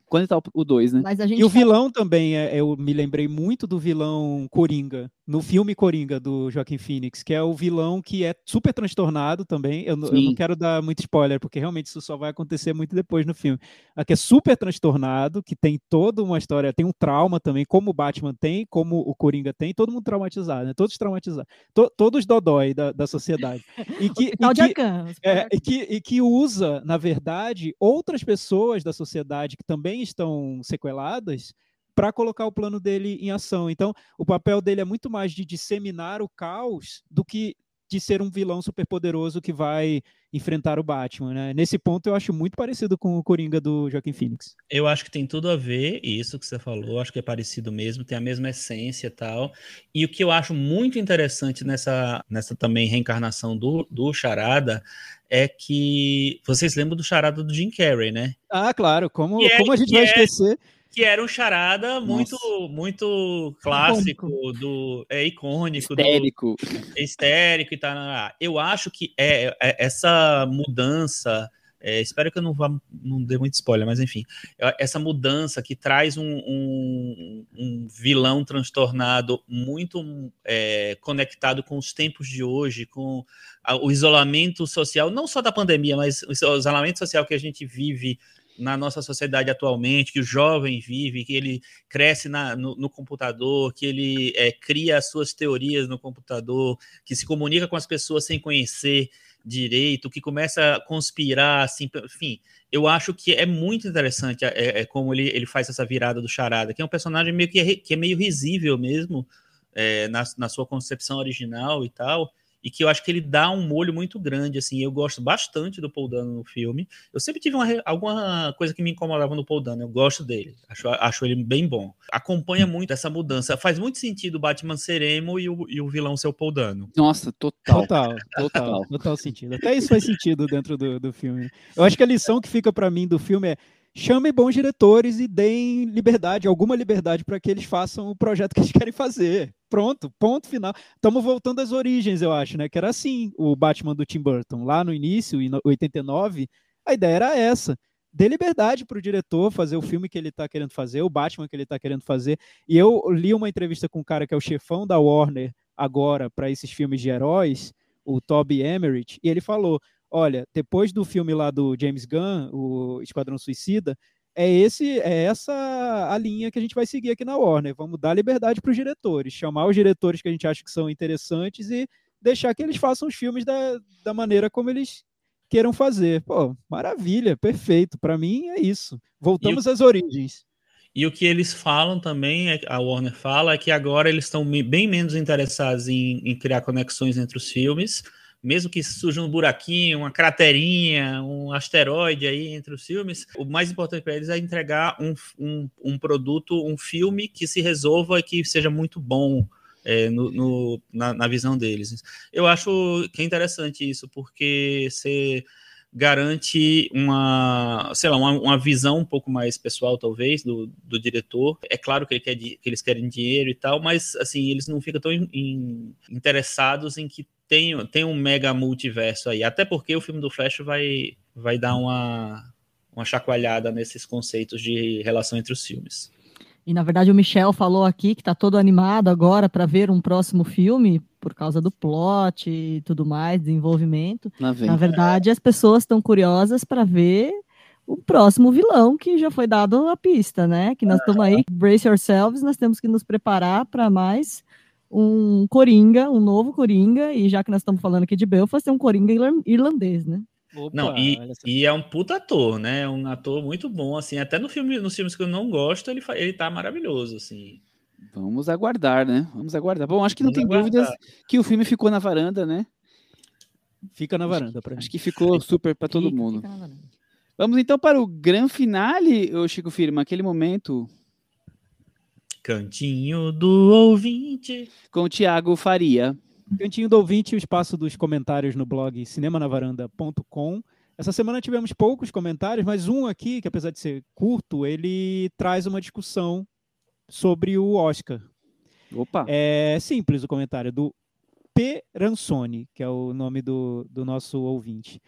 quando tá o 2, né? Mas a gente E o tá- vilão também, é, eu me lembrei muito do vilão Coringa, no filme Coringa do Joaquim Phoenix, que é o vilão que é super transtornado também. Eu, eu não quero dar muito spoiler, porque realmente isso só vai acontecer muito depois no filme. A que é super transtornado, que tem toda uma história, tem um trauma também, como o Batman tem, como o Coringa tem, todo mundo traumatizado, né? Todos traumatizados. To- todos dodói da, da sociedade. E que, e que- é, e, que, e que usa, na verdade, outras pessoas da sociedade que também estão sequeladas para colocar o plano dele em ação. Então, o papel dele é muito mais de disseminar o caos do que de ser um vilão superpoderoso que vai enfrentar o Batman. Né? Nesse ponto, eu acho muito parecido com o Coringa do Joaquim Phoenix. Eu acho que tem tudo a ver, isso que você falou, acho que é parecido mesmo, tem a mesma essência e tal. E o que eu acho muito interessante nessa, nessa também reencarnação do, do Charada é que vocês lembram do Charada do Jim Carrey, né? Ah, claro, como, é- como a gente vai é- esquecer? Que era um charada muito, muito clássico, do é icônico, do, Histérico. histérico e tal. Eu acho que é, é- essa mudança, é, espero que eu não vá não dê muito spoiler, mas enfim, essa mudança que traz um, um- um vilão transtornado muito é, conectado com os tempos de hoje, com a- o isolamento social, não só da pandemia, mas o isolamento social que a gente vive na nossa sociedade atualmente, que o jovem vive, que ele cresce na- no, no computador, que ele é, cria as suas teorias no computador, que se comunica com as pessoas sem conhecer direito, que começa a conspirar, assim, enfim, eu acho que é muito interessante é, é como ele, ele faz essa virada do Charada, que é um personagem meio que é, que é meio risível mesmo, é, na, na sua concepção original e tal, e que eu acho que ele dá um molho muito grande, assim, eu gosto bastante do Paul Dano no filme, eu sempre tive uma alguma coisa que me incomodava no Paul Dano, eu gosto dele, acho, acho ele bem bom. Acompanha muito essa mudança, faz muito sentido o Batman ser emo e o, e o vilão ser o Paul Dano. Nossa, total. Total, total, total sentido. Até isso faz sentido dentro do, do filme. Eu acho que a lição que fica para mim do filme é chame bons diretores e deem liberdade, alguma liberdade para que eles façam o projeto que eles querem fazer. Pronto, ponto final. Estamos voltando às origens, eu acho, né? Que era assim o Batman do Tim Burton. Lá no início, em 89, a ideia era essa. Dê liberdade para o diretor fazer o filme que ele está querendo fazer, o Batman que ele está querendo fazer. E eu li uma entrevista com um cara que é o chefão da Warner agora para esses filmes de heróis, o Toby Emmerich, e ele falou: olha, depois do filme lá do James Gunn, o Esquadrão Suicida, é esse é essa a linha que a gente vai seguir aqui na Warner. Vamos dar liberdade para os diretores, chamar os diretores que a gente acha que são interessantes e deixar que eles façam os filmes da, da maneira como eles queiram fazer. Pô, maravilha, perfeito. Para mim é isso. Voltamos às origens. E o que eles falam também, é- a Warner fala, é que agora eles estão bem menos interessados em, em criar conexões entre os filmes, mesmo que surja um buraquinho, uma craterinha, um asteroide aí entre os filmes, o mais importante para eles é entregar um, um, um, produto, um filme que se resolva e que seja muito bom é, no, no na, na, visão deles. Eu acho que é interessante isso, porque você garante uma, sei lá, uma, uma, visão um pouco mais pessoal, talvez, do, do diretor. É claro que, ele quer, que eles querem dinheiro e tal, mas, assim, eles não ficam tão in, in, interessados em que tem, tem um mega multiverso aí. Até porque o filme do Flash vai, vai dar uma, uma chacoalhada nesses conceitos de relação entre os filmes. E na verdade o Michel falou aqui que está todo animado agora para ver um próximo filme por causa do plot e tudo mais, desenvolvimento. Na, na verdade, as pessoas estão curiosas para ver o próximo vilão que já foi dado a pista, né? Que nós estamos aí, brace yourselves, nós temos que nos preparar para mais um Coringa, um novo Coringa, e já que nós estamos falando aqui de Belfast, é um Coringa irlandês, né? Opa, não, e, e, é um puta ator, né? É um ator muito bom, assim. Até no filme, nos filmes que eu não gosto, ele, ele tá maravilhoso, assim. Vamos aguardar, né? Vamos aguardar. Bom, acho que não Vamos tem aguardar. dúvidas que o filme ficou na varanda, né? Fica na varanda para Acho que ficou super para todo mundo. Vamos então para o grande finale, o Chico Firma, aquele momento. Cantinho do ouvinte. Com o Thiago Faria. Cantinho do ouvinte, o espaço dos comentários no blog cinemanavaranda.com. Essa semana tivemos poucos comentários, mas um aqui, que apesar de ser curto, ele traz uma discussão sobre o Oscar. Opa! É simples o comentário do P. Ransoni, que é o nome do, do nosso ouvinte.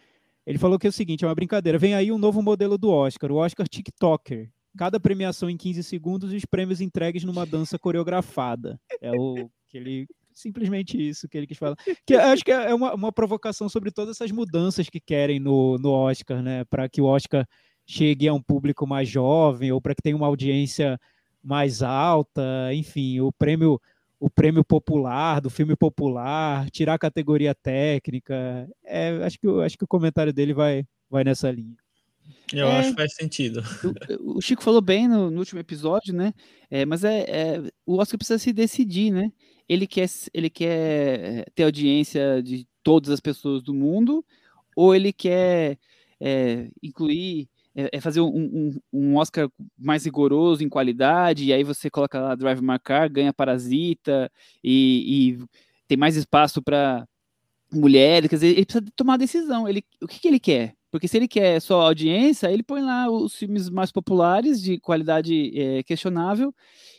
Ele falou que é o seguinte: é uma brincadeira. Vem aí um novo modelo do Oscar, o Oscar TikToker. Cada premiação em 15 segundos e os prêmios entregues numa dança coreografada. É o que ele simplesmente isso que ele quis falar. Que acho que é uma, uma provocação sobre todas essas mudanças que querem no, no Oscar, né? Para que o Oscar chegue a um público mais jovem ou para que tenha uma audiência mais alta, enfim, o prêmio o prêmio popular do filme popular, tirar a categoria técnica. É, acho que acho que o comentário dele vai vai nessa linha. Eu é, acho que faz sentido. O, o, Chico falou bem no, no último episódio, né? É, mas é, é, o Oscar precisa se decidir, né? Ele quer, ele quer ter audiência de todas as pessoas do mundo, ou ele quer é, incluir é, é, fazer um, um, um, Oscar mais rigoroso em qualidade, e aí você coloca lá Drive My Car, ganha Parasita, e, e tem mais espaço para mulheres, quer dizer, ele precisa tomar decisão, ele, o que, que ele quer? Porque se ele quer só audiência, ele põe lá os filmes mais populares, de qualidade é, questionável,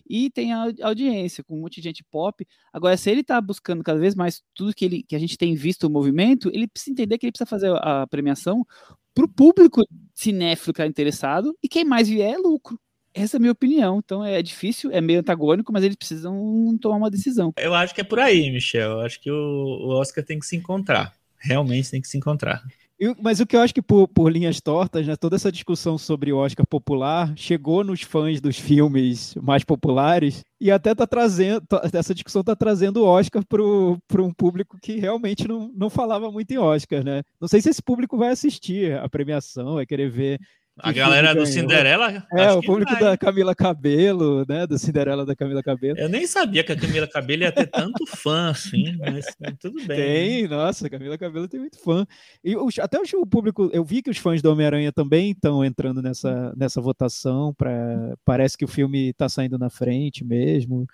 e tem a audiência, com um monte de gente pop. Agora, se ele está buscando cada vez mais tudo que, ele, que a gente tem visto o movimento, ele precisa entender que ele precisa fazer a premiação para o público cinéfilo que está interessado, e quem mais vier é lucro. Essa é a minha opinião. Então é difícil, é meio antagônico, mas eles precisam tomar uma decisão. Eu acho que é por aí, Michel. Eu acho que o, o Oscar tem que se encontrar. Realmente tem que se encontrar. Eu, mas o que eu acho que por, por linhas tortas, né, toda essa discussão sobre o Oscar popular chegou nos fãs dos filmes mais populares e até está trazendo, essa discussão está trazendo o Oscar para um público que realmente não, não falava muito em Oscar, né? Não sei se esse público vai assistir a premiação, vai querer ver a galera do Cinderela? É, o público vai. da Camila Cabelo, né? Do Cinderela da Camila Cabelo. Eu nem sabia que a Camila Cabelo ia ter tanto fã assim, mas tudo bem. Tem, né? nossa, a Camila Cabelo tem muito fã. E os, até o público, eu vi que os fãs do Homem-Aranha também estão entrando nessa, nessa votação. Pra, parece que o filme está saindo na frente mesmo.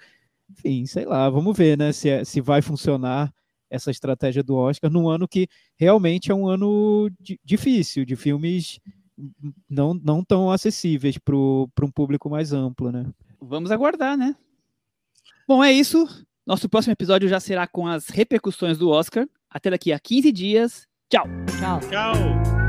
Enfim, sei lá, vamos ver, né? Se, é, se vai funcionar essa estratégia do Oscar num ano que realmente é um ano difícil, de filmes não, não tão acessíveis para um público mais amplo, né? Vamos aguardar, né? Bom, é isso. Nosso próximo episódio já será com as repercussões do Oscar. Até daqui a 15 dias. Tchau. Tchau. Tchau.